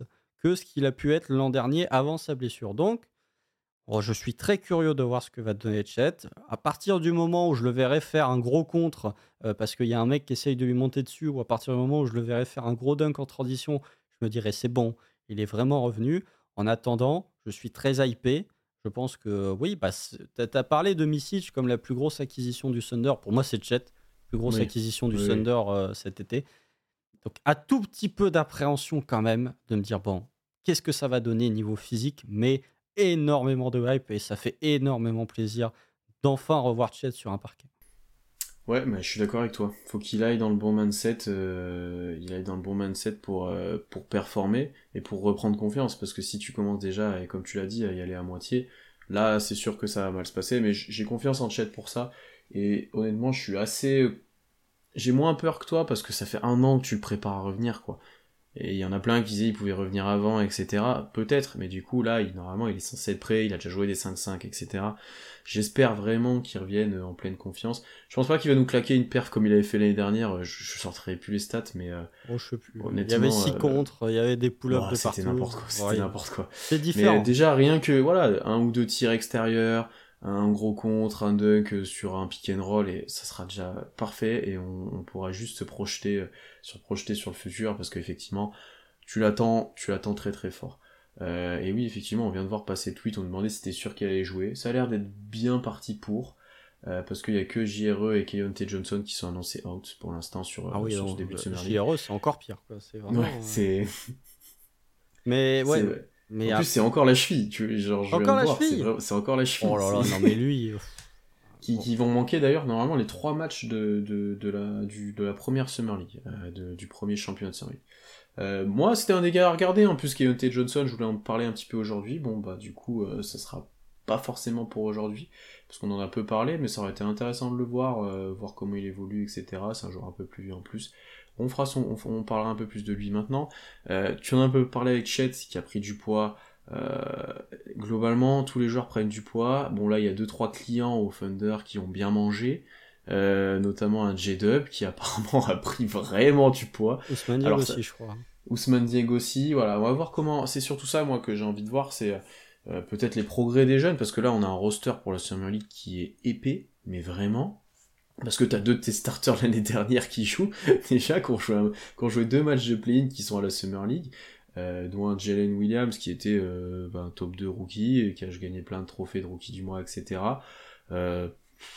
que ce qu'il a pu être l'an dernier avant sa blessure. Donc, oh, je suis très curieux de voir ce que va donner Chet. À partir du moment où je le verrai faire un gros contre, euh, parce qu'il y a un mec qui essaye de lui monter dessus, ou à partir du moment où je le verrai faire un gros dunk en transition, je me dirai c'est bon, il est vraiment revenu. En attendant, je suis très hypé. Je pense que oui, bah, tu as, parlé de Misic comme la plus grosse acquisition du Thunder. Pour moi, c'est Chet, plus grosse acquisition du Thunder euh, cet été. Donc, à tout petit peu d'appréhension quand même de me dire bon, qu'est-ce que ça va donner niveau physique, mais énormément de hype et ça fait énormément plaisir d'enfin revoir Chet sur un parquet. Ouais, mais je suis d'accord avec toi. Faut qu'il aille dans le bon mindset, euh, il aille dans le bon mindset pour euh, pour performer et pour reprendre confiance. Parce que si tu commences déjà et comme tu l'as dit à y aller à moitié, là c'est sûr que ça va mal se passer. Mais j'ai confiance en Chet pour ça. Et honnêtement, je suis assez, j'ai moins peur que toi parce que ça fait un an que tu le prépares à revenir quoi. Et il y en a plein qui disaient qu'il pouvait revenir avant, etc. Peut-être, mais du coup, là, il, normalement, il est censé être prêt, il a déjà joué des 5-5, etc. J'espère vraiment qu'il revienne en pleine confiance. Je pense pas qu'il va nous claquer une perf comme il avait fait l'année dernière, je, je sortirai plus les stats, mais... Euh, oh, je sais plus. Il y avait 6 euh, contre, il y avait des pull-ups de C'était n'importe quoi, c'était n'importe quoi. C'est différent. Mais déjà, rien que, voilà, un ou deux tirs extérieurs, un gros contre, un dunk sur un pick and roll et ça sera déjà parfait et on, pourra juste se projeter, euh, se projeter sur le futur parce qu'effectivement tu l'attends, tu l'attends très très fort. Euh, et oui, effectivement, on vient de voir passer le tweet, on demandait si c'était sûr qu'il allait jouer. Ça a l'air d'être bien parti pour, euh, parce qu'il y a que JRE et T. Johnson qui sont annoncés out pour l'instant sur, ah oui, sur ce début de semaine. JRE, c'est encore pire. C'est vraiment. Ouais. Mais ouais, en plus, c'est encore la cheville. Tu, genre, je encore la cheville C'est encore la cheville. Oh là là, non mais lui. qui, qui, vont manquer d'ailleurs normalement les trois matchs de, de, de, la, du, de la première Summer League, euh, de, du premier championnat de Summer League. Euh, moi, c'était un dégât à regarder, en plus T. Johnson, je voulais en parler un petit peu aujourd'hui. Bon, bah, du coup, euh, ça sera pas forcément pour aujourd'hui, parce qu'on en a peu parlé, mais ça aurait été intéressant de le voir, euh, voir comment il évolue, etc. C'est un joueur un peu plus vieux en plus. On fera son, on, parlera un peu plus de lui maintenant. Euh, tu en as un peu parlé avec Chet, qui a pris du poids. Euh, globalement, tous les joueurs prennent du poids. Bon, là, il y a deux trois clients au Thunder qui ont bien mangé. Euh, notamment un J-Dub qui apparemment a pris vraiment du poids. Ousmane Diego aussi, je crois. Ousmane Diego aussi, voilà, on va voir comment. C'est surtout ça, moi, que j'ai envie de voir, c'est peut-être les progrès des jeunes, parce que là, on a un roster pour la Summer League qui est épais, mais vraiment parce que t'as deux de tes starters l'année dernière qui jouent, déjà, qui ont joué, deux matchs de play-in qui sont à la Summer League, euh, dont Jalen Williams qui était euh, ben, top 2 rookie, qui a gagné plein de trophées de rookie du mois, etc.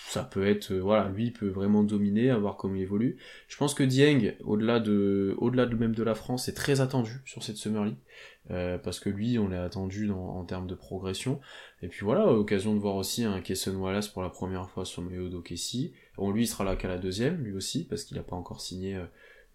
ça peut être, euh, voilà, lui peut vraiment dominer, à voir comment il évolue. Je pense que Dieng, au-delà de, au-delà de même de la France, est très attendu sur cette Summer League, euh, parce que lui, on l'a attendu dans, en termes de progression. Et puis voilà, occasion de voir aussi un Kesson Wallace pour la première fois sur le maillot d'Okessi. Bon, lui, il sera là qu'à la deuxième, lui aussi, parce qu'il n'a pas encore signé euh,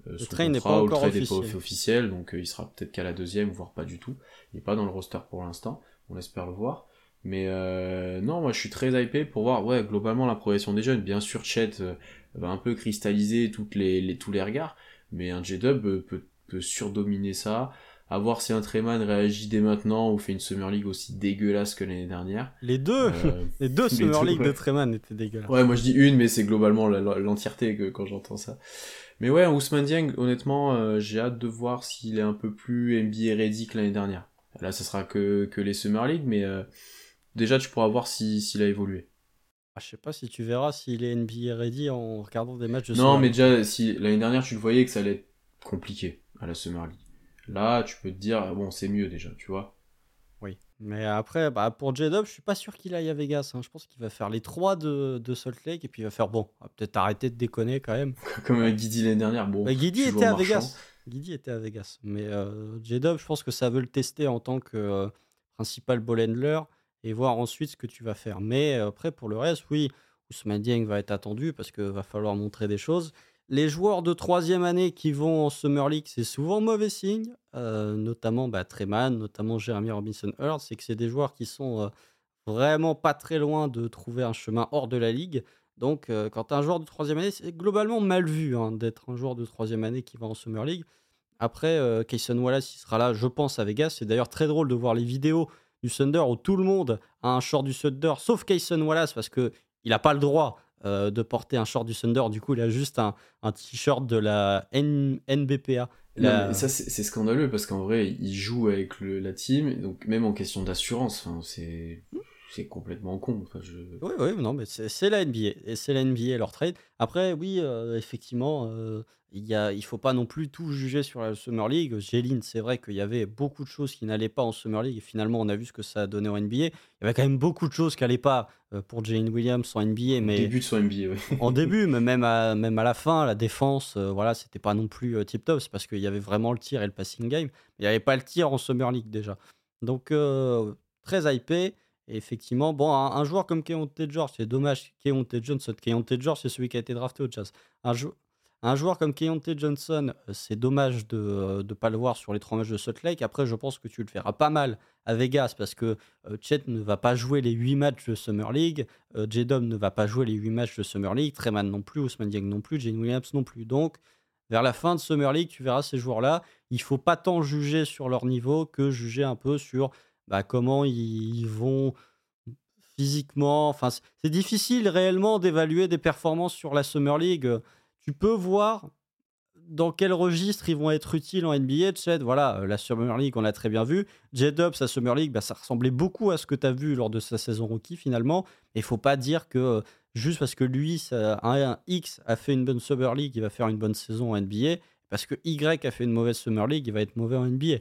le son train n'est pas encore officiel. Pas officiel, donc il sera peut-être qu'à la deuxième, voire pas du tout. Il n'est pas dans le roster pour l'instant, on espère le voir. Mais euh, non, moi je suis très hypé pour voir, ouais, globalement la progression des jeunes. Bien sûr, Chet euh, va un peu cristalliser toutes les, tous les regards, mais un J-Dub peut, peut surdominer ça. À voir si un Treman réagit dès maintenant ou fait une Summer League aussi dégueulasse que l'année dernière. Les deux euh, Les deux Summer League de Treman étaient dégueulasses. Ouais, moi je dis une, mais c'est globalement l'entièreté que quand j'entends ça. Mais ouais, Ousmane Dieng, honnêtement, euh, j'ai hâte de voir s'il est un peu plus NBA ready que l'année dernière. Là, ça sera que, que les Summer League, mais euh, déjà tu pourras voir s'il a évolué. Ah, je sais pas si tu verras s'il est NBA ready en regardant des matchs de Non, mais déjà, si l'année dernière tu le voyais que ça allait être compliqué à la Summer League. Là, tu peux te dire, bon, c'est mieux déjà, tu vois. Oui. Mais après, bah, pour J-Dub, je suis pas sûr qu'il aille à Vegas. Hein. Je pense qu'il va faire les trois de, de, Salt Lake et puis il va faire bon. peut-être arrêter de déconner quand même. Comme Guidi l'année dernière. Bon, bah, Guidi était à Vegas. Guidi était à Vegas. Mais euh, J-Dub, je pense que ça veut le tester en tant que euh, principal ball handler et voir ensuite ce que tu vas faire. Mais euh, après, pour le reste, oui, Ousmane Dieng va être attendu parce qu'il va falloir montrer des choses les joueurs de troisième année qui vont en Summer League, c'est souvent mauvais signe, euh, notamment bah, notamment Jeremy Robinson Earl, c'est que c'est des joueurs qui sont euh, vraiment pas très loin de trouver un chemin hors de la ligue. Donc, quand un joueur de troisième année, c'est globalement mal vu hein, d'être un joueur de troisième année qui va en Summer League. Après, Kayson Wallace, il sera là, je pense, à Vegas. C'est d'ailleurs très drôle de voir les vidéos du Thunder où tout le monde a un short du Thunder, sauf Kayson Wallace, parce qu'il n'a pas le droit euh, de porter un short du Thunder. Du coup, il a juste un, t-shirt de la NBPA. ça, c'est scandaleux parce qu'en vrai, il joue avec la team, donc même en question d'assurance, c'est c'est complètement con. Oui, oui, non, mais c'est la NBA. Et c'est la NBA leur trade. Après, oui, euh, effectivement, euh, il ne il faut pas non plus tout juger sur la Summer League. Géline, c'est vrai qu'il y avait beaucoup de choses qui n'allaient pas en Summer League. Et finalement, on a vu ce que ça a donné en NBA. Il y avait quand même beaucoup de choses qui n'allaient pas euh, pour Jalen Williams en NBA. Mais... début de son NBA, oui. en début, mais même à, même à la fin, la défense, voilà, c'était pas non plus tip-top. C'est parce qu'il y avait vraiment le tir et le passing game. Il n'y avait pas le tir en Summer League déjà. Donc, très hypé effectivement, bon, un, joueur comme Keontae George, c'est dommage, Keontae Johnson, Keontae George, c'est celui qui a été drafté au Jazz. Un, joueur comme Keontae Johnson, euh, c'est dommage de ne euh, pas le voir sur les trois matchs de Salt Lake. Après, je pense que tu le feras pas mal à Vegas parce que euh, Chet ne va pas jouer les huit matchs de Summer League, euh, J-Dub ne va pas jouer les huit matchs de Summer League, Treman non plus, Ousmane Dieng non plus, Jane Williams non plus. Donc, vers la fin de Summer League, tu verras ces joueurs-là. Il faut pas tant juger sur leur niveau que juger un peu sur bah, comment ils vont physiquement. Enfin, c'est difficile réellement d'évaluer des performances sur la Summer League. Tu peux voir dans quel registre ils vont être utiles en NBA. Ched, voilà, la Summer League, on l'a très bien vu. J-Dub, sa Summer League, bah, ça ressemblait beaucoup à ce que tu as vu lors de sa saison rookie finalement. Et il faut pas dire que juste parce que lui, un, X a fait une bonne Summer League, il va faire une bonne saison en NBA. Parce que Y a fait une mauvaise Summer League, il va être mauvais en NBA.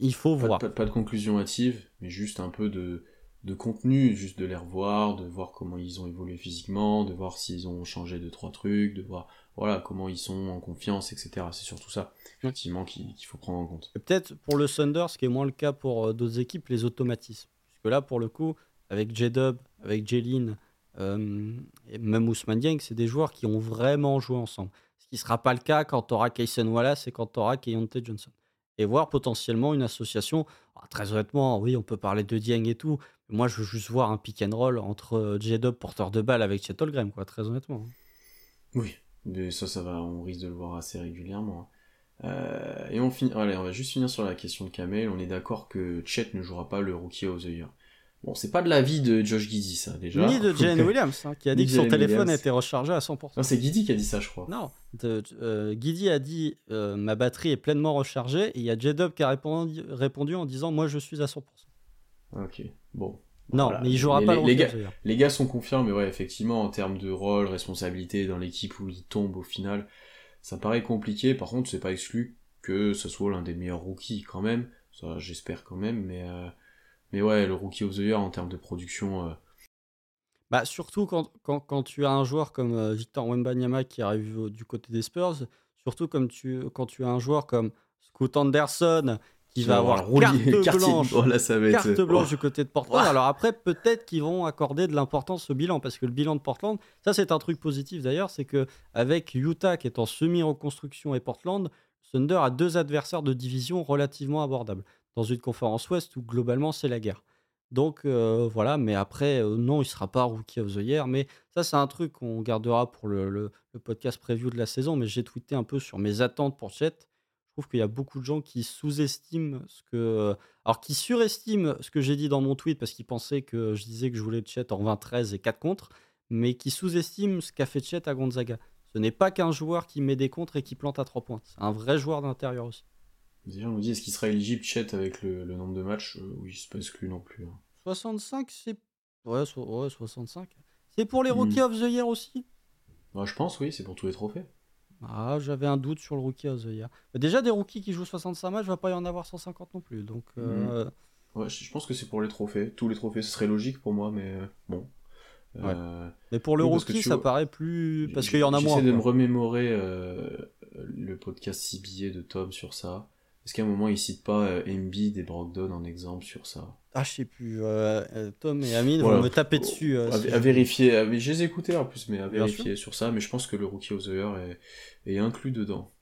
Il faut voir. Pas, de conclusion hâtive, mais juste un peu de, de contenu, juste de les revoir, de voir comment ils ont évolué physiquement, de voir s'ils ont changé de trois trucs, de voir voilà comment ils sont en confiance, etc. C'est surtout ça, effectivement, qu'il faut prendre en compte. Peut-être pour le Thunder, ce qui est moins le cas pour euh, d'autres équipes, les automatismes. Parce que là, pour le coup, avec J-Dub, avec Jelin, euh, et même Ousmane Dieng, c'est des joueurs qui ont vraiment joué ensemble. Ce qui ne sera pas le cas quand tu auras Kaysen Wallace et quand tu auras Keyonte Johnson et voir potentiellement une association. Ah, très honnêtement, oui, on peut parler de Dieng et tout. Moi, je veux juste voir un pick and roll entre euh, J-Dub, porteur de balle, avec Chet Holmgren, quoi, très honnêtement. Oui, mais ça, ça va, on risque de le voir assez régulièrement. Hein. Euh, et on, finit, allez, on va juste finir sur la question de Kamel. On est d'accord que Chet ne jouera pas le Rookie of the. Bon, c'est pas de l'avis de Josh Giddy, ça, déjà. Ni de Jane Williams, hein, qui a dit que son téléphone était rechargé à 100%. Non, c'est Giddy qui a dit ça, je crois. Non, de, euh, a dit euh, ma batterie est pleinement rechargée, et il y a J-Dub qui a répondu, répondu, en disant moi je suis à 100%. Ok, bon. Non, mais il jouera pas les, les, gars, les gars sont confiants, mais ouais, effectivement, en termes de rôle, responsabilité dans l'équipe où il tombe au final, ça paraît compliqué. Par contre, c'est pas exclu que ce soit l'un des meilleurs rookies quand même. Ça, j'espère quand même, mais. Euh, mais ouais, le Rookie of the Year en termes de production. Euh, bah, surtout quand, quand, quand, tu as un joueur comme euh, Victor Wembanyama qui arrive du côté des Spurs, surtout comme tu, quand tu as un joueur comme Scoot Anderson qui, va avoir carte blanche, oh ça va carte être... blanche du côté de Portland. Alors après, peut-être qu'ils vont accorder de l'importance au bilan parce que le bilan de Portland, ça c'est un truc positif d'ailleurs, c'est que avec Utah qui est en semi-reconstruction et Portland, Thunder a deux adversaires de division relativement abordables dans une conférence ouest où globalement c'est la guerre. Donc euh, voilà, mais après, euh, non, il ne sera pas Rookie of the Year. Mais ça, c'est un truc qu'on gardera pour le, podcast preview de la saison. Mais j'ai tweeté un peu sur mes attentes pour Chet. Je trouve qu'il y a beaucoup de gens qui sous-estiment ce que. Alors, qui surestiment ce que j'ai dit dans mon tweet parce qu'ils pensaient que je disais que je voulais Chet en 20-13 et 4 contre, mais qui sous-estiment ce qu'a fait Chet à Gonzaga. Ce n'est pas qu'un joueur qui met des contres et qui plante à 3 points. C'est un vrai joueur d'intérieur aussi. Déjà, on nous dit est-ce qu'il sera éligible Chet avec le, nombre de matchs? Euh, Oui, c'est pas exclu non plus. 65, hein. c'est. Ouais, 65. C'est pour les hmm. Rookie of the Year aussi? Bah, Je pense, oui, c'est pour tous les trophées. Ah, j'avais un doute sur le Rookie of the Year. déjà, des rookies qui jouent 65 matchs, il va pas y en avoir 150 non plus. Donc, euh, hmm. Ouais, je pense que c'est pour les trophées. Tous les trophées, ce serait logique pour moi, mais euh, bon. Mais pour le rookie, ça paraît plus. Parce qu'il y en a moins. J'essaie de me remémorer le podcast 6 billets de Tom sur ça. Est-ce qu'à un moment, il cite pas euh, Embiid et Brogdon en exemple sur ça? Ah, je sais plus. Euh, euh, Tom et Amine vont me taper dessus. à, vérifier. je les ai écoutés en plus, mais à vérifier sur ça. Mais je pense que le Rookie of the Year est, inclus dedans.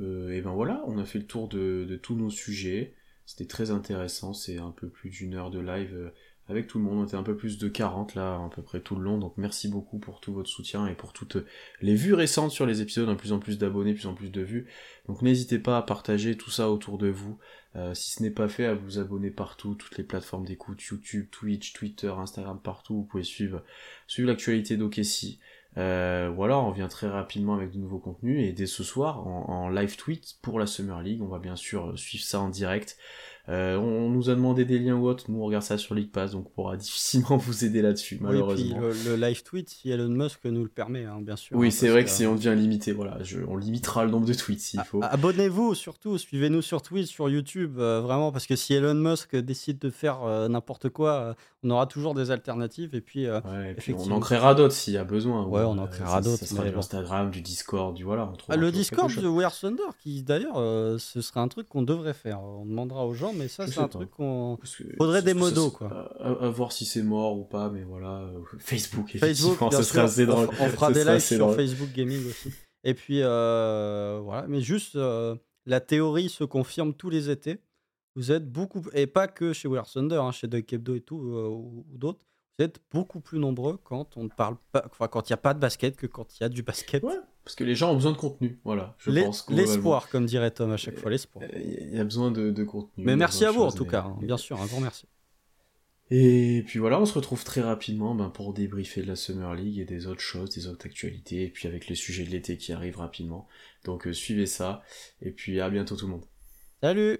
et ben voilà, on a fait le tour de, de tous nos sujets. C'était très intéressant. C'est un peu plus d'une heure de live avec tout le monde. On était un peu plus de 40 là, à peu près tout le long. Donc merci beaucoup pour tout votre soutien et pour toutes les vues récentes sur les épisodes, de plus en plus d'abonnés, plus en plus de vues. Donc n'hésitez pas à partager tout ça autour de vous. Euh, si ce n'est pas fait, à vous abonner partout, toutes les plateformes d'écoute, YouTube, Twitch, Twitter, Instagram, partout. Vous pouvez suivre, suivre l'actualité d'Okessi. Euh, voilà, on revient très rapidement avec de nouveaux contenus et dès ce soir en live tweet pour la Summer League, on va bien sûr suivre ça en direct. Euh, on nous a demandé des liens ou autres, nous on regarde ça sur League Pass, donc on pourra difficilement vous aider là-dessus, malheureusement. Oui, puis le, live tweet, si Elon Musk nous le permet, hein, bien sûr. Oui, hein, c'est vrai que, si on devient limité, voilà, on limitera le nombre de tweets s'il faut. Abonnez-vous surtout, suivez-nous sur Twitch, sur YouTube, euh, vraiment, parce que si Elon Musk décide de faire euh, n'importe quoi, on aura toujours des alternatives, et puis, on en créera d'autres s'il y a besoin. Ouais, on en créera d'autres. Ça, sera du Instagram, du Discord, du voilà. Ah, le Discord de We Thunder, qui d'ailleurs, ce serait un truc qu'on devrait faire. On demandera aux gens mais ça, c'est un truc qu'on. Faudrait des modos, quoi. À, voir si c'est mort ou pas, mais voilà. Euh, Facebook, Facebook, ça serait assez drôle. On, fera des lives sur Facebook Gaming aussi. Et puis, euh, voilà. Mais juste, euh, la théorie se confirme tous les étés. Vous êtes beaucoup. Et pas que chez Weird Thunder, hein, chez Duck Hebdo et tout, ou, d'autres. Vous êtes beaucoup plus nombreux quand on ne parle pas. Enfin, quand il n'y a pas de basket que quand il y a du basket. Ouais. Parce que les gens ont besoin de contenu, voilà. Je L'espoir, comme dirait Tom à chaque fois, l'espoir. Il y a besoin de, contenu. Mais merci à vous en tout cas, hein, bien sûr, un grand merci. Et puis voilà, on se retrouve très rapidement ben, pour débriefer de la Summer League et des autres choses, des autres actualités, et puis avec les sujets de l'été qui arrivent rapidement. Donc euh, suivez ça, et puis à bientôt tout le monde. Salut